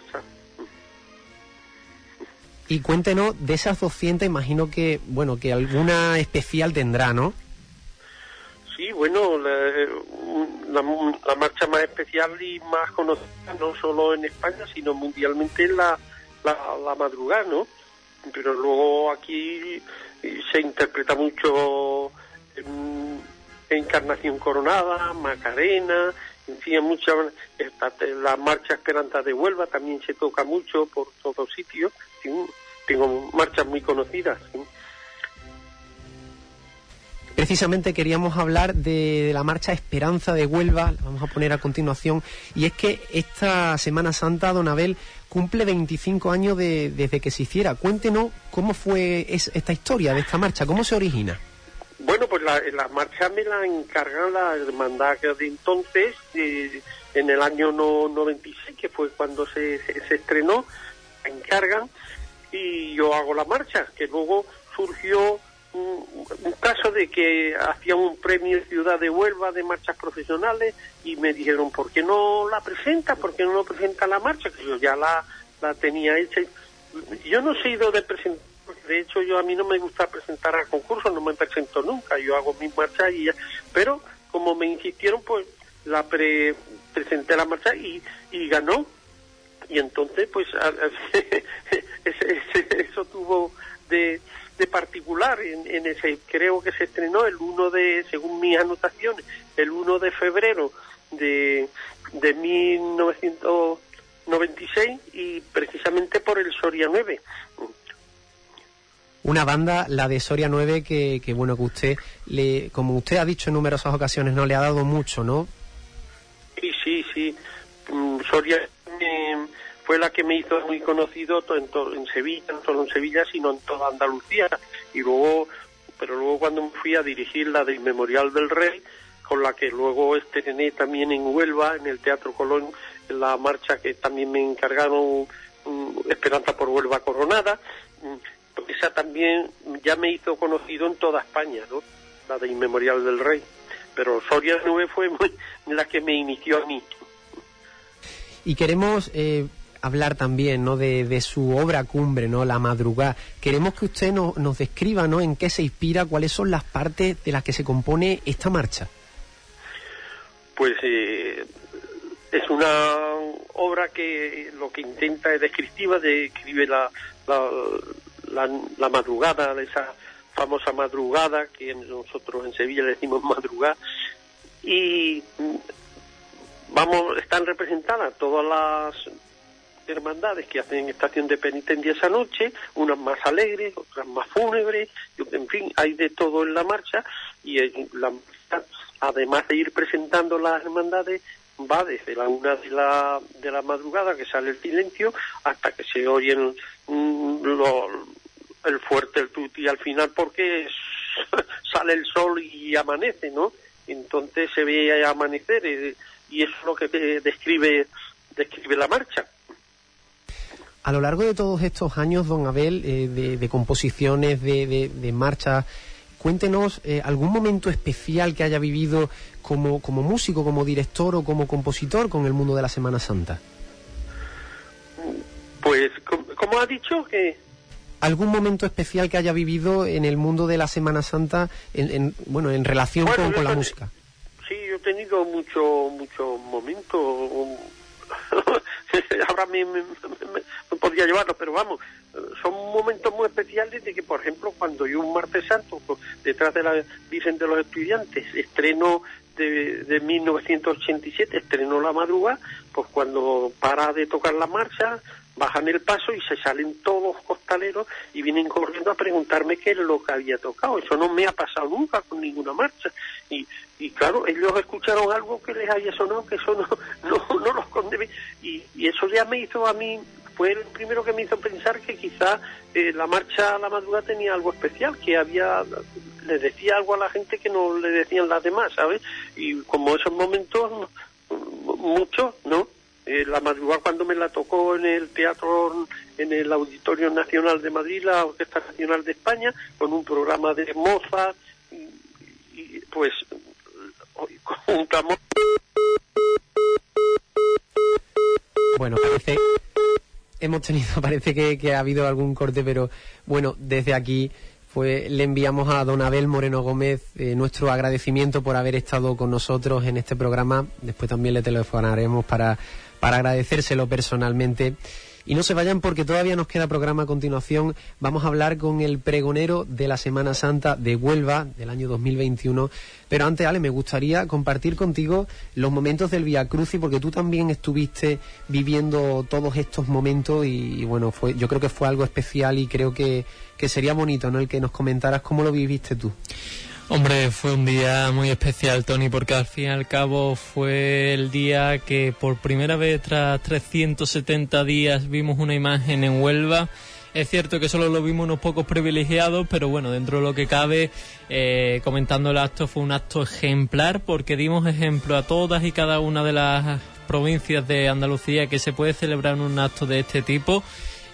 Y cuéntenos, de esas 200 imagino que, bueno, que alguna especial tendrá, ¿no? Sí, bueno, la, marcha más especial y más conocida no solo en España, sino mundialmente es la, la, madrugada, ¿no? Pero luego aquí se interpreta mucho Encarnación Coronada, Macarena, en fin, muchas, la marcha Esperanza de Huelva también se toca mucho por todos sitios tengo marchas muy conocidas. Precisamente queríamos hablar de la marcha Esperanza de Huelva, la vamos a poner a continuación, y es que esta Semana Santa, Don Abel, cumple 25 años desde que se hiciera. Cuéntenos cómo fue esta historia de esta marcha, cómo se origina. Bueno, pues la, marcha me la encargan la hermandad de entonces, eh, en el año 96, que fue cuando se, se, estrenó, la encargan y yo hago la marcha, que luego surgió un, caso de que hacía un premio Ciudad de Huelva de marchas profesionales y me dijeron, ¿por qué no la presenta? ¿Por qué no lo presenta la marcha? Que yo ya la, la tenía hecha. Yo no he ido de presentar, de hecho yo a mí no me gusta presentar a concursos, no me presento nunca, yo hago mi marcha y ya, pero como me insistieron, pues la presenté la marcha y, y ganó. Y entonces pues eso tuvo de, de particular en, ese creo que se estrenó el 1 de según mis anotaciones el 1 de febrero de, de 1996 y precisamente por el Soria 9 una banda, la de Soria 9, que, que bueno, que usted, le, como usted ha dicho en numerosas ocasiones, no le ha dado mucho, ¿no? Sí, sí, sí. Mm, Soria fue la que me hizo muy conocido en, en Sevilla, no solo en Sevilla, sino en toda Andalucía. Y luego, pero luego cuando me fui a dirigir la del Memorial del Rey, con la que luego estrené también en Huelva, en el Teatro Colón, en la marcha que también me encargaron Esperanza por Huelva Coronada, mm, esa también ya me hizo conocido en toda España, ¿no? La del Memorial del Rey. Pero Soria 9 fue la que me inició a mí. Y queremos eh, hablar también ¿no? de, su obra cumbre, ¿no? La madrugada. Queremos que usted nos describa ¿no? en qué se inspira, cuáles son las partes de las que se compone esta marcha. Pues eh, es una obra que lo que intenta es descriptiva, describe la, la, la, madrugada, esa famosa madrugada que nosotros en Sevilla le decimos madrugada. Y mm, vamos, están representadas todas las hermandades que hacen estación de penitencia esa noche, unas más alegres, otras más fúnebres, en fin, hay de todo en la marcha y la además de ir presentando las hermandades, va desde la una de la, de la madrugada que sale el silencio hasta que se oyen mm, el fuerte, el tuti al final porque sale el sol y amanece, ¿no? Entonces se ve amanecer eh, y eso es lo que describe describe la marcha. A lo largo de todos estos años, don Abel, eh, de, composiciones, de, de, marchas, cuéntenos eh, algún momento especial que haya vivido como, como músico, como director o como compositor con el mundo de la Semana Santa. Pues, ¿cómo ha dicho que...? Algún momento especial que haya vivido en el mundo de la Semana Santa, en, bueno, en relación con, la música. Sí, yo he tenido muchos mucho momentos. Ahora me, me, podría llevarlo, pero vamos, son momentos muy especiales de que, por ejemplo, cuando yo un martes santo, pues, detrás de la Virgen de los Estudiantes, estreno de, de 1987, estreno La Madruga, pues cuando para de tocar la marcha, bajan el paso y se salen todos costaleros y vienen corriendo a preguntarme qué es lo que había tocado. Eso no me ha pasado nunca con ninguna marcha. Y, y claro, ellos escucharon algo que les había sonado, que eso no, no, no los condebe. Y, eso ya me hizo a mí, fue el primero que me hizo pensar que quizá eh, la marcha a la madrugada tenía algo especial, que había, le decía algo a la gente que no le decían las demás, ¿sabes? Y como esos momentos, muchos, ¿no? Eh, la madrugada cuando me la tocó en el teatro, en el Auditorio Nacional de Madrid, la Orquesta Nacional de España, con un programa de Mozart, y, pues juntamos. Bueno, parece hemos tenido, parece que, ha habido algún corte, pero bueno, desde aquí pues le enviamos a don Abel Moreno Gómez eh, nuestro agradecimiento por haber estado con nosotros en este programa. Después también le telefonaremos para para agradecérselo personalmente. Y no se vayan porque todavía nos queda programa a continuación. Vamos a hablar con el pregonero de la Semana Santa de Huelva del año 2021. Pero antes, Ale, me gustaría compartir contigo los momentos del Via Crucis porque tú también estuviste viviendo todos estos momentos y, bueno, fue, yo creo que fue algo especial y creo que, que sería bonito, ¿no? El que nos comentaras cómo lo viviste tú. Hombre, fue un día muy especial, Tony, porque al fin y al cabo fue el día que por primera vez tras 370 días vimos una imagen en Huelva. Es cierto que solo lo vimos unos pocos privilegiados, pero bueno, dentro de lo que cabe, eh, comentando el acto, fue un acto ejemplar porque dimos ejemplo a todas y cada una de las provincias de Andalucía que se puede celebrar un acto de este tipo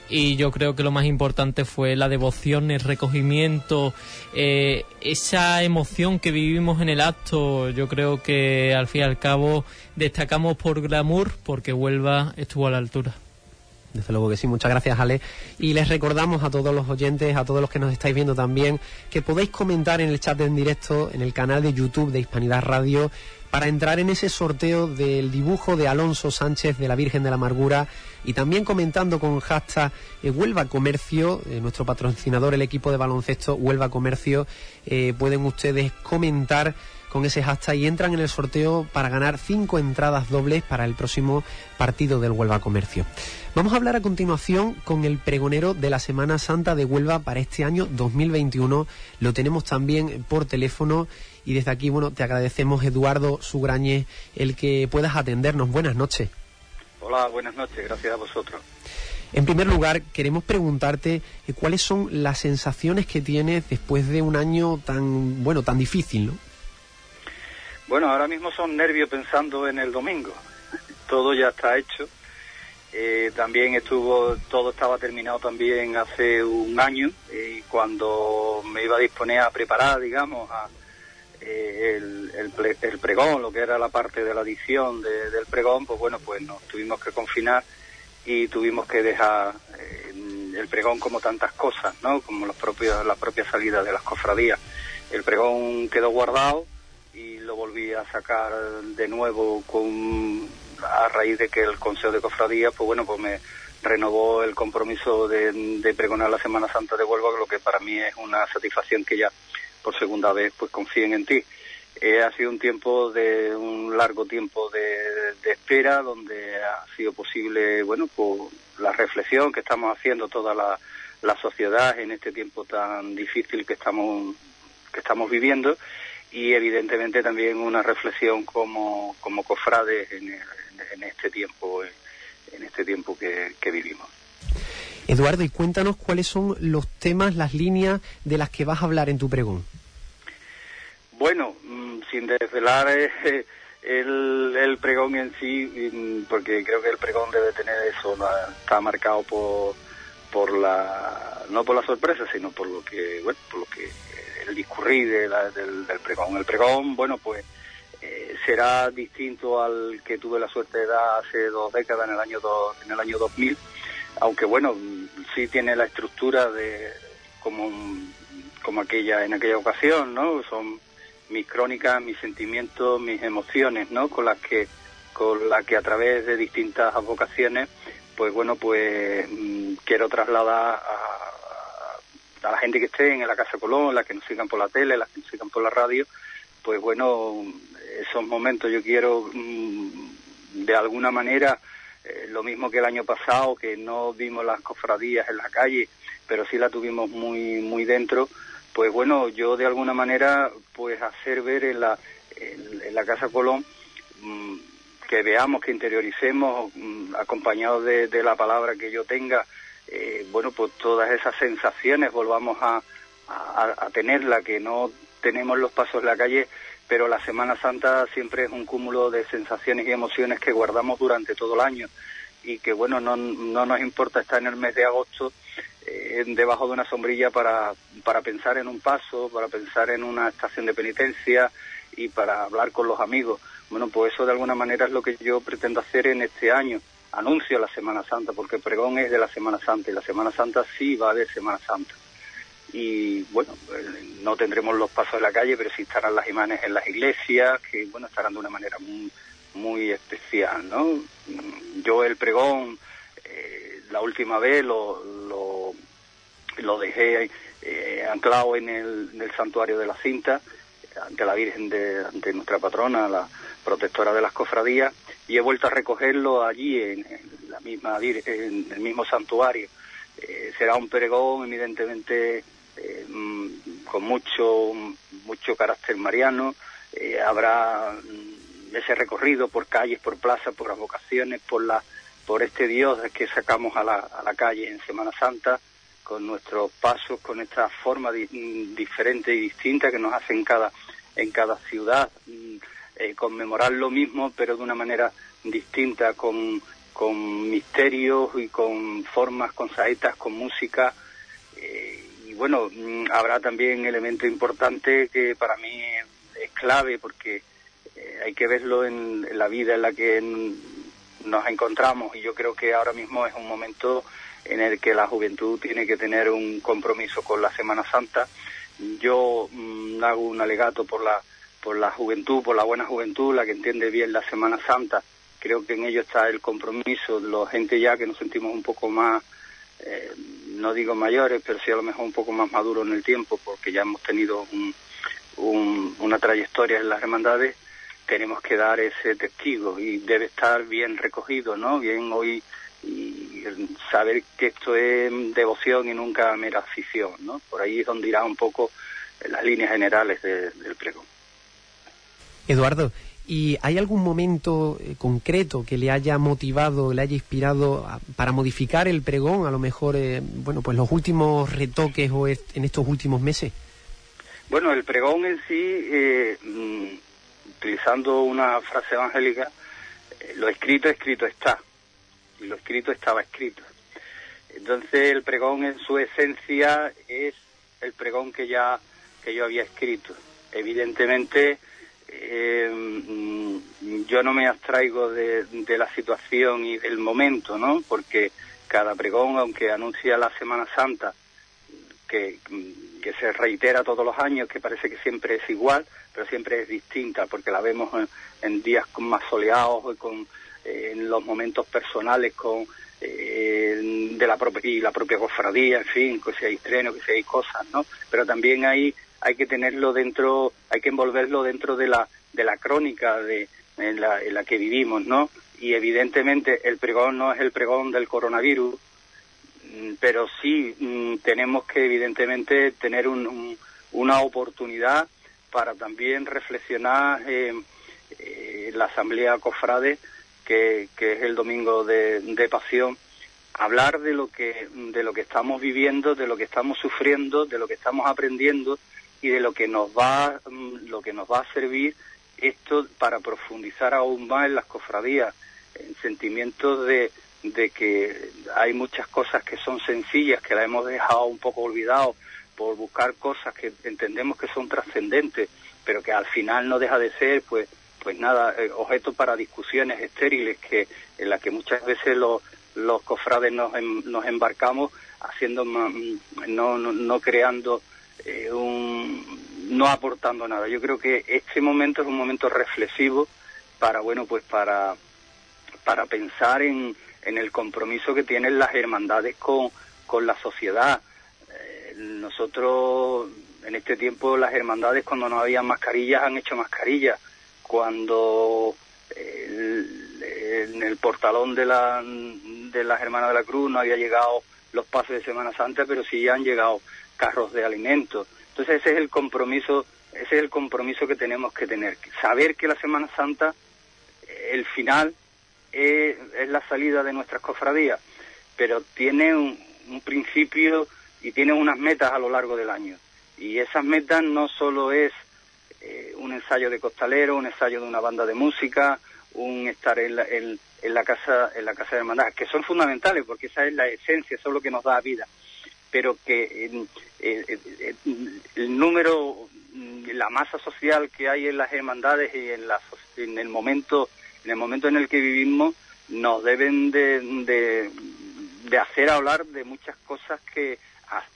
y yo creo que lo más importante fue la devoción, el recogimiento, eh, esa emoción que vivimos en el acto. Yo creo que al fin y al cabo destacamos por glamour porque Huelva estuvo a la altura. Desde luego que sí, muchas gracias Ale. Y les recordamos a todos los oyentes, a todos los que nos estáis viendo también, que podéis comentar en el chat en directo, en el canal de YouTube de Hispanidad Radio, para entrar en ese sorteo del dibujo de Alonso Sánchez de la Virgen de la Amargura y también comentando con hashtag eh, Huelva Comercio, eh, nuestro patrocinador, el equipo de baloncesto Huelva Comercio, eh, pueden ustedes comentar con ese hashtag y entran en el sorteo para ganar cinco entradas dobles para el próximo partido del Huelva Comercio. Vamos a hablar a continuación con el pregonero de la Semana Santa de Huelva para este año 2021. Lo tenemos también por teléfono y desde aquí, bueno, te agradecemos, Eduardo Sugrañez, el que puedas atendernos. Buenas noches. Hola, buenas noches, gracias a vosotros. En primer lugar, queremos preguntarte eh, cuáles son las sensaciones que tienes después de un año tan, bueno, tan difícil, ¿no? Bueno, ahora mismo son nervios pensando en el domingo. Todo ya está hecho. Eh, también estuvo, todo estaba terminado también hace un año y cuando me iba a disponer a preparar, digamos, a, eh, el, el, pregón, lo que era la parte de la edición del pregón, pues bueno, pues nos tuvimos que confinar y tuvimos que dejar eh, el pregón como tantas cosas, ¿no? Como los propios, la propia salida de las cofradías. El pregón quedó guardado y lo volví a sacar de nuevo con a raíz de que el Consejo de Cofradías, pues bueno, pues me renovó el compromiso de, de pregonar la Semana Santa de Huelva, lo que para mí es una satisfacción que ya por segunda vez pues confíen en ti. Eh, ha sido un tiempo de un largo tiempo de, espera donde ha sido posible bueno pues la reflexión que estamos haciendo toda la, sociedad en este tiempo tan difícil que estamos que estamos viviendo y evidentemente también una reflexión como, como cofrades en, este tiempo en este tiempo que vivimos. Eduardo, y cuéntanos cuáles son los temas, las líneas de las que vas a hablar en tu pregón. Bueno, mm, sin desvelar eh, el, pregón en sí, mm, porque creo que el pregón debe tener eso, está marcado por, por la, no por la sorpresa, sino por lo que, bueno, por lo que el discurrir del, del pregón. El pregón, bueno, pues eh, será distinto al que tuve la suerte de dar hace dos décadas en el año en el año 2000, aunque bueno, sí tiene la estructura de como como aquella en aquella ocasión, ¿no? Son mis crónicas, mis sentimientos, mis emociones, ¿no? Con las que con las que a través de distintas vocaciones, pues bueno, pues mm, quiero trasladar a, a, la gente que esté en la Casa Colón, las que nos sigan por la tele, las que nos sigan por la radio, pues bueno, esos momentos yo quiero mm, de alguna manera eh, lo mismo que el año pasado que no vimos las cofradías en la calle pero sí la tuvimos muy muy dentro pues bueno yo de alguna manera pues hacer ver en la en, la casa Colón mm, que veamos que interioricemos mm, acompañados de, la palabra que yo tenga eh, bueno pues todas esas sensaciones volvamos a, a, a tenerla que no tenemos los pasos en la calle pero la Semana Santa siempre es un cúmulo de sensaciones y emociones que guardamos durante todo el año y que bueno, no, no nos importa estar en el mes de agosto eh, debajo de una sombrilla para, para pensar en un paso, para pensar en una estación de penitencia y para hablar con los amigos. Bueno, pues eso de alguna manera es lo que yo pretendo hacer en este año. Anuncio la Semana Santa, porque el pregón es de la Semana Santa y la Semana Santa sí va de Semana Santa y bueno, eh, no tendremos los pasos de la calle, pero sí estarán las imanes en las iglesias, que bueno, estarán de una manera muy, muy especial, ¿no? Yo el pregón, eh, la última vez lo, lo, dejé eh, anclado en el, en santuario de la cinta, ante la Virgen de, ante nuestra patrona, la protectora de las cofradías, y he vuelto a recogerlo allí en, la misma en el mismo santuario. será un pregón evidentemente eh, mm, con mucho, mucho carácter mariano. Eh, habrá mm, ese recorrido por calles, por plazas, por las vocaciones, por, la, por este Dios que sacamos a la, a la calle en Semana Santa, con nuestros pasos, con esta forma mm, diferente y distinta que nos hace en cada, en cada ciudad, eh, conmemorar lo mismo, pero de una manera distinta, con, con misterios y con formas, con saetas, con música. Bueno, mm, habrá también elemento importante que para mí es clave porque eh, hay que verlo en, la vida en la que nos encontramos y yo creo que ahora mismo es un momento en el que la juventud tiene que tener un compromiso con la Semana Santa. Yo mm, hago un alegato por la por la juventud, por la buena juventud, la que entiende bien la Semana Santa. Creo que en ello está el compromiso, la gente ya que nos sentimos un poco más eh, no digo mayores, pero sí a lo mejor un poco más maduros en el tiempo, porque ya hemos tenido una trayectoria en las hermandades, tenemos que dar ese testigo y debe estar bien recogido, ¿no? Bien hoy y saber que esto es devoción y nunca mera afición, ¿no? Por ahí es donde irá un poco las líneas generales del pregón. Eduardo, ¿Y hay algún momento eh, concreto que le haya motivado, le haya inspirado para modificar el pregón, a lo mejor, eh, bueno, pues los últimos retoques o en estos últimos meses? Bueno, el pregón en sí, eh, mm, utilizando una frase evangélica, lo escrito, escrito está. Y lo escrito estaba escrito. Entonces el pregón en su esencia es el pregón que ya que yo había escrito. Evidentemente eh, yo no me abstraigo de, la situación y del momento, ¿no? Porque cada pregón, aunque anuncia la Semana Santa, que, se reitera todos los años, que parece que siempre es igual, pero siempre es distinta, porque la vemos en, días más soleados, con, eh, en los momentos personales, con eh, de la propia, y la propia cofradía, en fin, que si hay estreno, que si hay cosas, ¿no? Pero también hay hay que tenerlo dentro, hay que envolverlo dentro de la, de la crónica de, en, la, en la que vivimos, ¿no? Y evidentemente el pregón no es el pregón del coronavirus, mm, pero sí mm, tenemos que evidentemente tener un, una oportunidad para también reflexionar eh, en la asamblea cofrade que, que es el domingo de, de, pasión hablar de lo que de lo que estamos viviendo de lo que estamos sufriendo de lo que estamos aprendiendo y de lo que nos va mm, lo que nos va a servir esto para profundizar aún más en las cofradías en sentimientos de, de que hay muchas cosas que son sencillas, que las hemos dejado un poco olvidado por buscar cosas que entendemos que son trascendentes, pero que al final no deja de ser, pues, pues nada, eh, objeto para discusiones estériles que en las que muchas veces los, los cofrades nos, nos embarcamos haciendo, mm, no, no, no creando eh, un, no aportando nada. Yo creo que este momento es un momento reflexivo para, bueno, pues para, para pensar en, en el compromiso que tienen las hermandades con, con la sociedad. Eh, nosotros, en este tiempo, las hermandades, cuando no había mascarillas, han hecho mascarillas. Cuando en el portalón de, la, de las Hermanas de la Cruz no había llegado los pasos de Semana Santa, pero sí han llegado carros de alimentos. Entonces ese es el compromiso, ese es el compromiso que tenemos que tener, saber que la Semana Santa, el final es, la salida de nuestras cofradías, pero tiene un, principio y tiene unas metas a lo largo del año. Y esas metas no solo es eh, un ensayo de costalero, un ensayo de una banda de música, un estar en la, en, la casa en la casa de hermandad, que son fundamentales porque esa es la esencia, eso es lo que nos da vida, pero que el número, la masa social que hay en las hermandades y en, la, en el momento en el momento en el que vivimos nos deben de, de, hacer hablar de muchas cosas que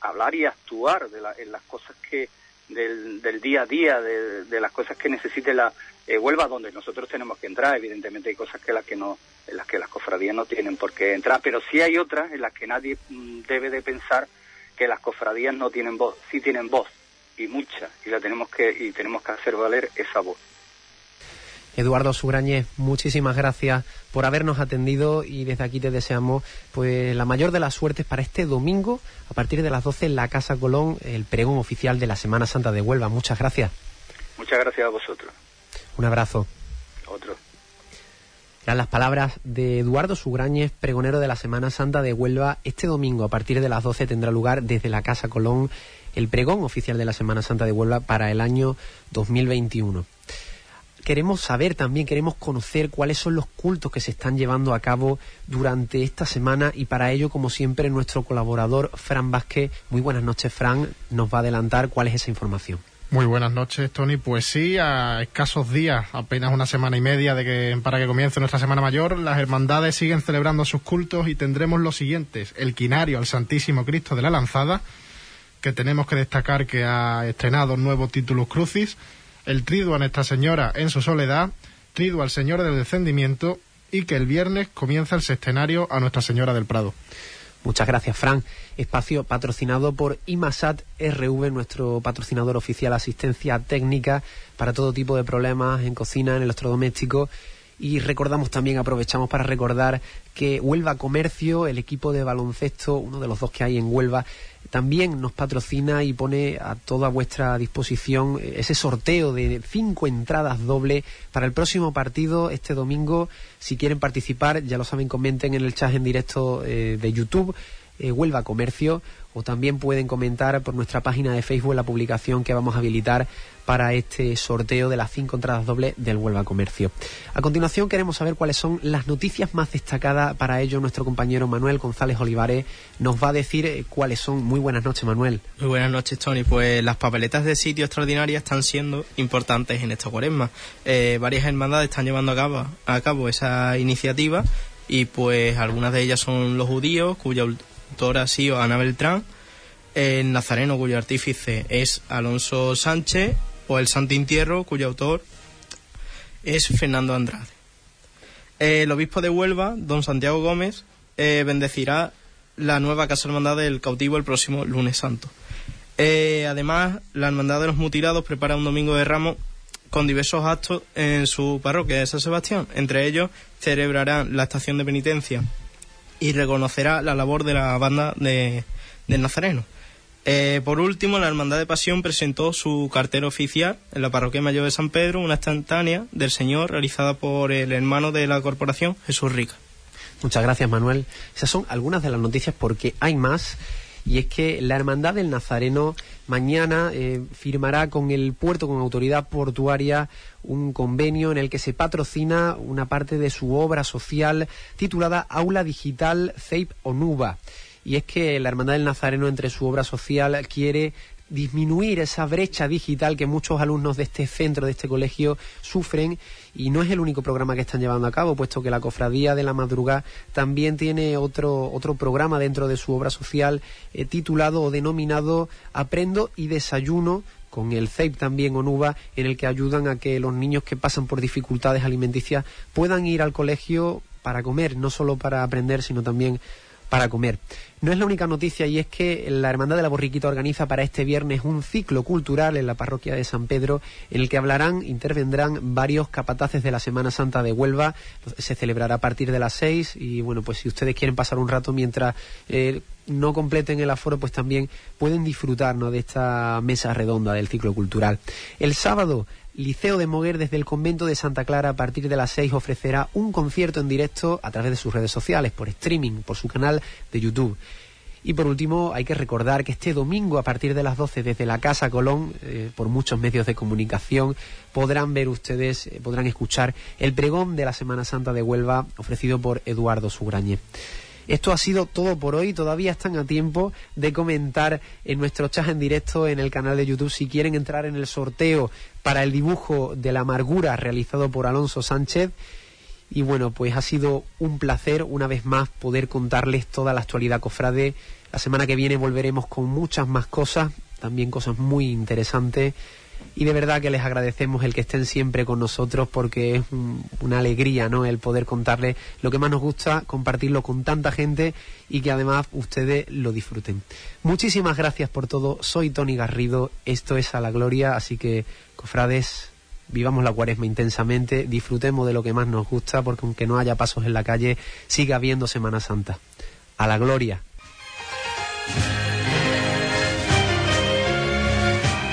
hablar y actuar de en las cosas que del, del día a día, de, las cosas que necesite la eh, Huelva, donde nosotros tenemos que entrar. Evidentemente hay cosas que las que no, en las que las cofradías no tienen por qué entrar, pero sí hay otras en las que nadie mm, debe de pensar que las cofradías no tienen voz, sí tienen voz y mucha, y la tenemos que y tenemos que hacer valer esa voz. Eduardo Sugrañez, muchísimas gracias por habernos atendido y desde aquí te deseamos pues la mayor de las suertes para este domingo a partir de las 12 en la Casa Colón, el pregón oficial de la Semana Santa de Huelva. Muchas gracias. Muchas gracias a vosotros. Un abrazo. Otro. Eran las palabras de Eduardo Sugrañez, pregonero de la Semana Santa de Huelva. Este domingo a partir de las 12 tendrá lugar desde la Casa Colón el pregón oficial de la Semana Santa de Huelva para el año 2021 queremos saber también, queremos conocer cuáles son los cultos que se están llevando a cabo durante esta semana y para ello, como siempre, nuestro colaborador Fran Vázquez. Muy buenas noches, Fran. Nos va a adelantar cuál es esa información. Muy buenas noches, Tony. Pues sí, a escasos días, apenas una semana y media de que, para que comience nuestra Semana Mayor, las hermandades siguen celebrando sus cultos y tendremos los siguientes. El quinario al Santísimo Cristo de la Lanzada, que tenemos que destacar que ha estrenado nuevo título Crucis, el triduo a Nuestra Señora en su soledad, triduo al Señor del Descendimiento y que el viernes comienza el sextenario a Nuestra Señora del Prado. Muchas gracias, Fran. Espacio patrocinado por IMASAT RV, nuestro patrocinador oficial asistencia técnica para todo tipo de problemas en cocina, en electrodomésticos y recordamos también, aprovechamos para recordar que Huelva Comercio, el equipo de baloncesto, uno de los dos que hay en Huelva, también nos patrocina y pone a toda vuestra disposición ese sorteo de cinco entradas doble para el próximo partido este domingo. Si quieren participar, ya lo saben, comenten en el chat en directo eh, de YouTube. Eh, Huelva Comercio o también pueden comentar por nuestra página de Facebook la publicación que vamos a habilitar para este sorteo de las cinco entradas dobles del Huelva Comercio. A continuación queremos saber cuáles son las noticias más destacadas. Para ello nuestro compañero Manuel González Olivares nos va a decir eh, cuáles son. Muy buenas noches, Manuel. Muy buenas noches, Tony. Pues las papeletas de sitio extraordinarias están siendo importantes en esta cuaresma. Eh, varias hermandades están llevando a cabo, a cabo esa iniciativa y pues algunas de ellas son los judíos, cuya autora ha sido Ana Beltrán, el nazareno cuyo artífice es Alonso Sánchez o el Santo Entierro, cuyo autor es Fernando Andrade. El obispo de Huelva, don Santiago Gómez, eh, bendecirá la nueva Casa Hermandad del Cautivo el próximo lunes santo. Eh, además, la Hermandad de los Mutilados prepara un domingo de ramos con diversos actos en su parroquia de San Sebastián. Entre ellos, celebrará la estación de penitencia y reconocerá la labor de la banda de, del Nazareno. Eh, por último, la Hermandad de Pasión presentó su cartera oficial en la Parroquia Mayor de San Pedro, una instantánea del Señor realizada por el hermano de la corporación, Jesús Rica. Muchas gracias, Manuel. Esas son algunas de las noticias porque hay más. y es que la Hermandad del Nazareno mañana eh, firmará con el puerto, con autoridad portuaria, un convenio en el que se patrocina una parte de su obra social titulada Aula Digital CEIP Onuba. Y es que la Hermandad del Nazareno, entre su obra social, quiere disminuir esa brecha digital que muchos alumnos de este centro, de este colegio, sufren. Y no es el único programa que están llevando a cabo, puesto que la Cofradía de la Madrugada también tiene otro, otro programa dentro de su obra social eh, titulado o denominado Aprendo y Desayuno con el CEIP también ONUBA, en el que ayudan a que los niños que pasan por dificultades alimenticias puedan ir al colegio para comer, no solo para aprender, sino también para comer. No es la única noticia y es que la Hermandad de la Borriquita organiza para este viernes un ciclo cultural en la parroquia de San Pedro en el que hablarán, intervendrán varios capataces de la Semana Santa de Huelva. Se celebrará a partir de las seis y bueno, pues si ustedes quieren pasar un rato mientras eh, no completen el aforo, pues también pueden disfrutar de esta mesa redonda del ciclo cultural. El sábado Liceo de Moguer desde el convento de Santa Clara a partir de las 6 ofrecerá un concierto en directo a través de sus redes sociales, por streaming, por su canal de YouTube. Y por último, hay que recordar que este domingo a partir de las 12 desde la Casa Colón, eh, por muchos medios de comunicación, podrán ver ustedes, eh, podrán escuchar el pregón de la Semana Santa de Huelva ofrecido por Eduardo Sugrañe. Esto ha sido todo por hoy. Todavía están a tiempo de comentar en nuestro chat en directo en el canal de YouTube si quieren entrar en el sorteo para el dibujo de la amargura realizado por Alonso Sánchez. Y bueno, pues ha sido un placer una vez más poder contarles toda la actualidad cofrade. La semana que viene volveremos con muchas más cosas, también cosas muy interesantes y de verdad que les agradecemos el que estén siempre con nosotros porque es una alegría, ¿no? El poder contarles lo que más nos gusta, compartirlo con tanta gente y que además ustedes lo disfruten. Muchísimas gracias por todo. Soy Tony Garrido, esto es a la gloria, así que cofrades, vivamos la cuaresma intensamente, disfrutemos de lo que más nos gusta porque aunque no haya pasos en la calle, siga habiendo Semana Santa. A la gloria.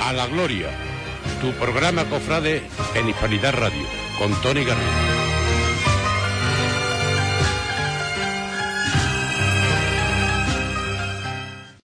A la gloria tu programa Cofrade en Hispanidad Radio, con Tony Garrido.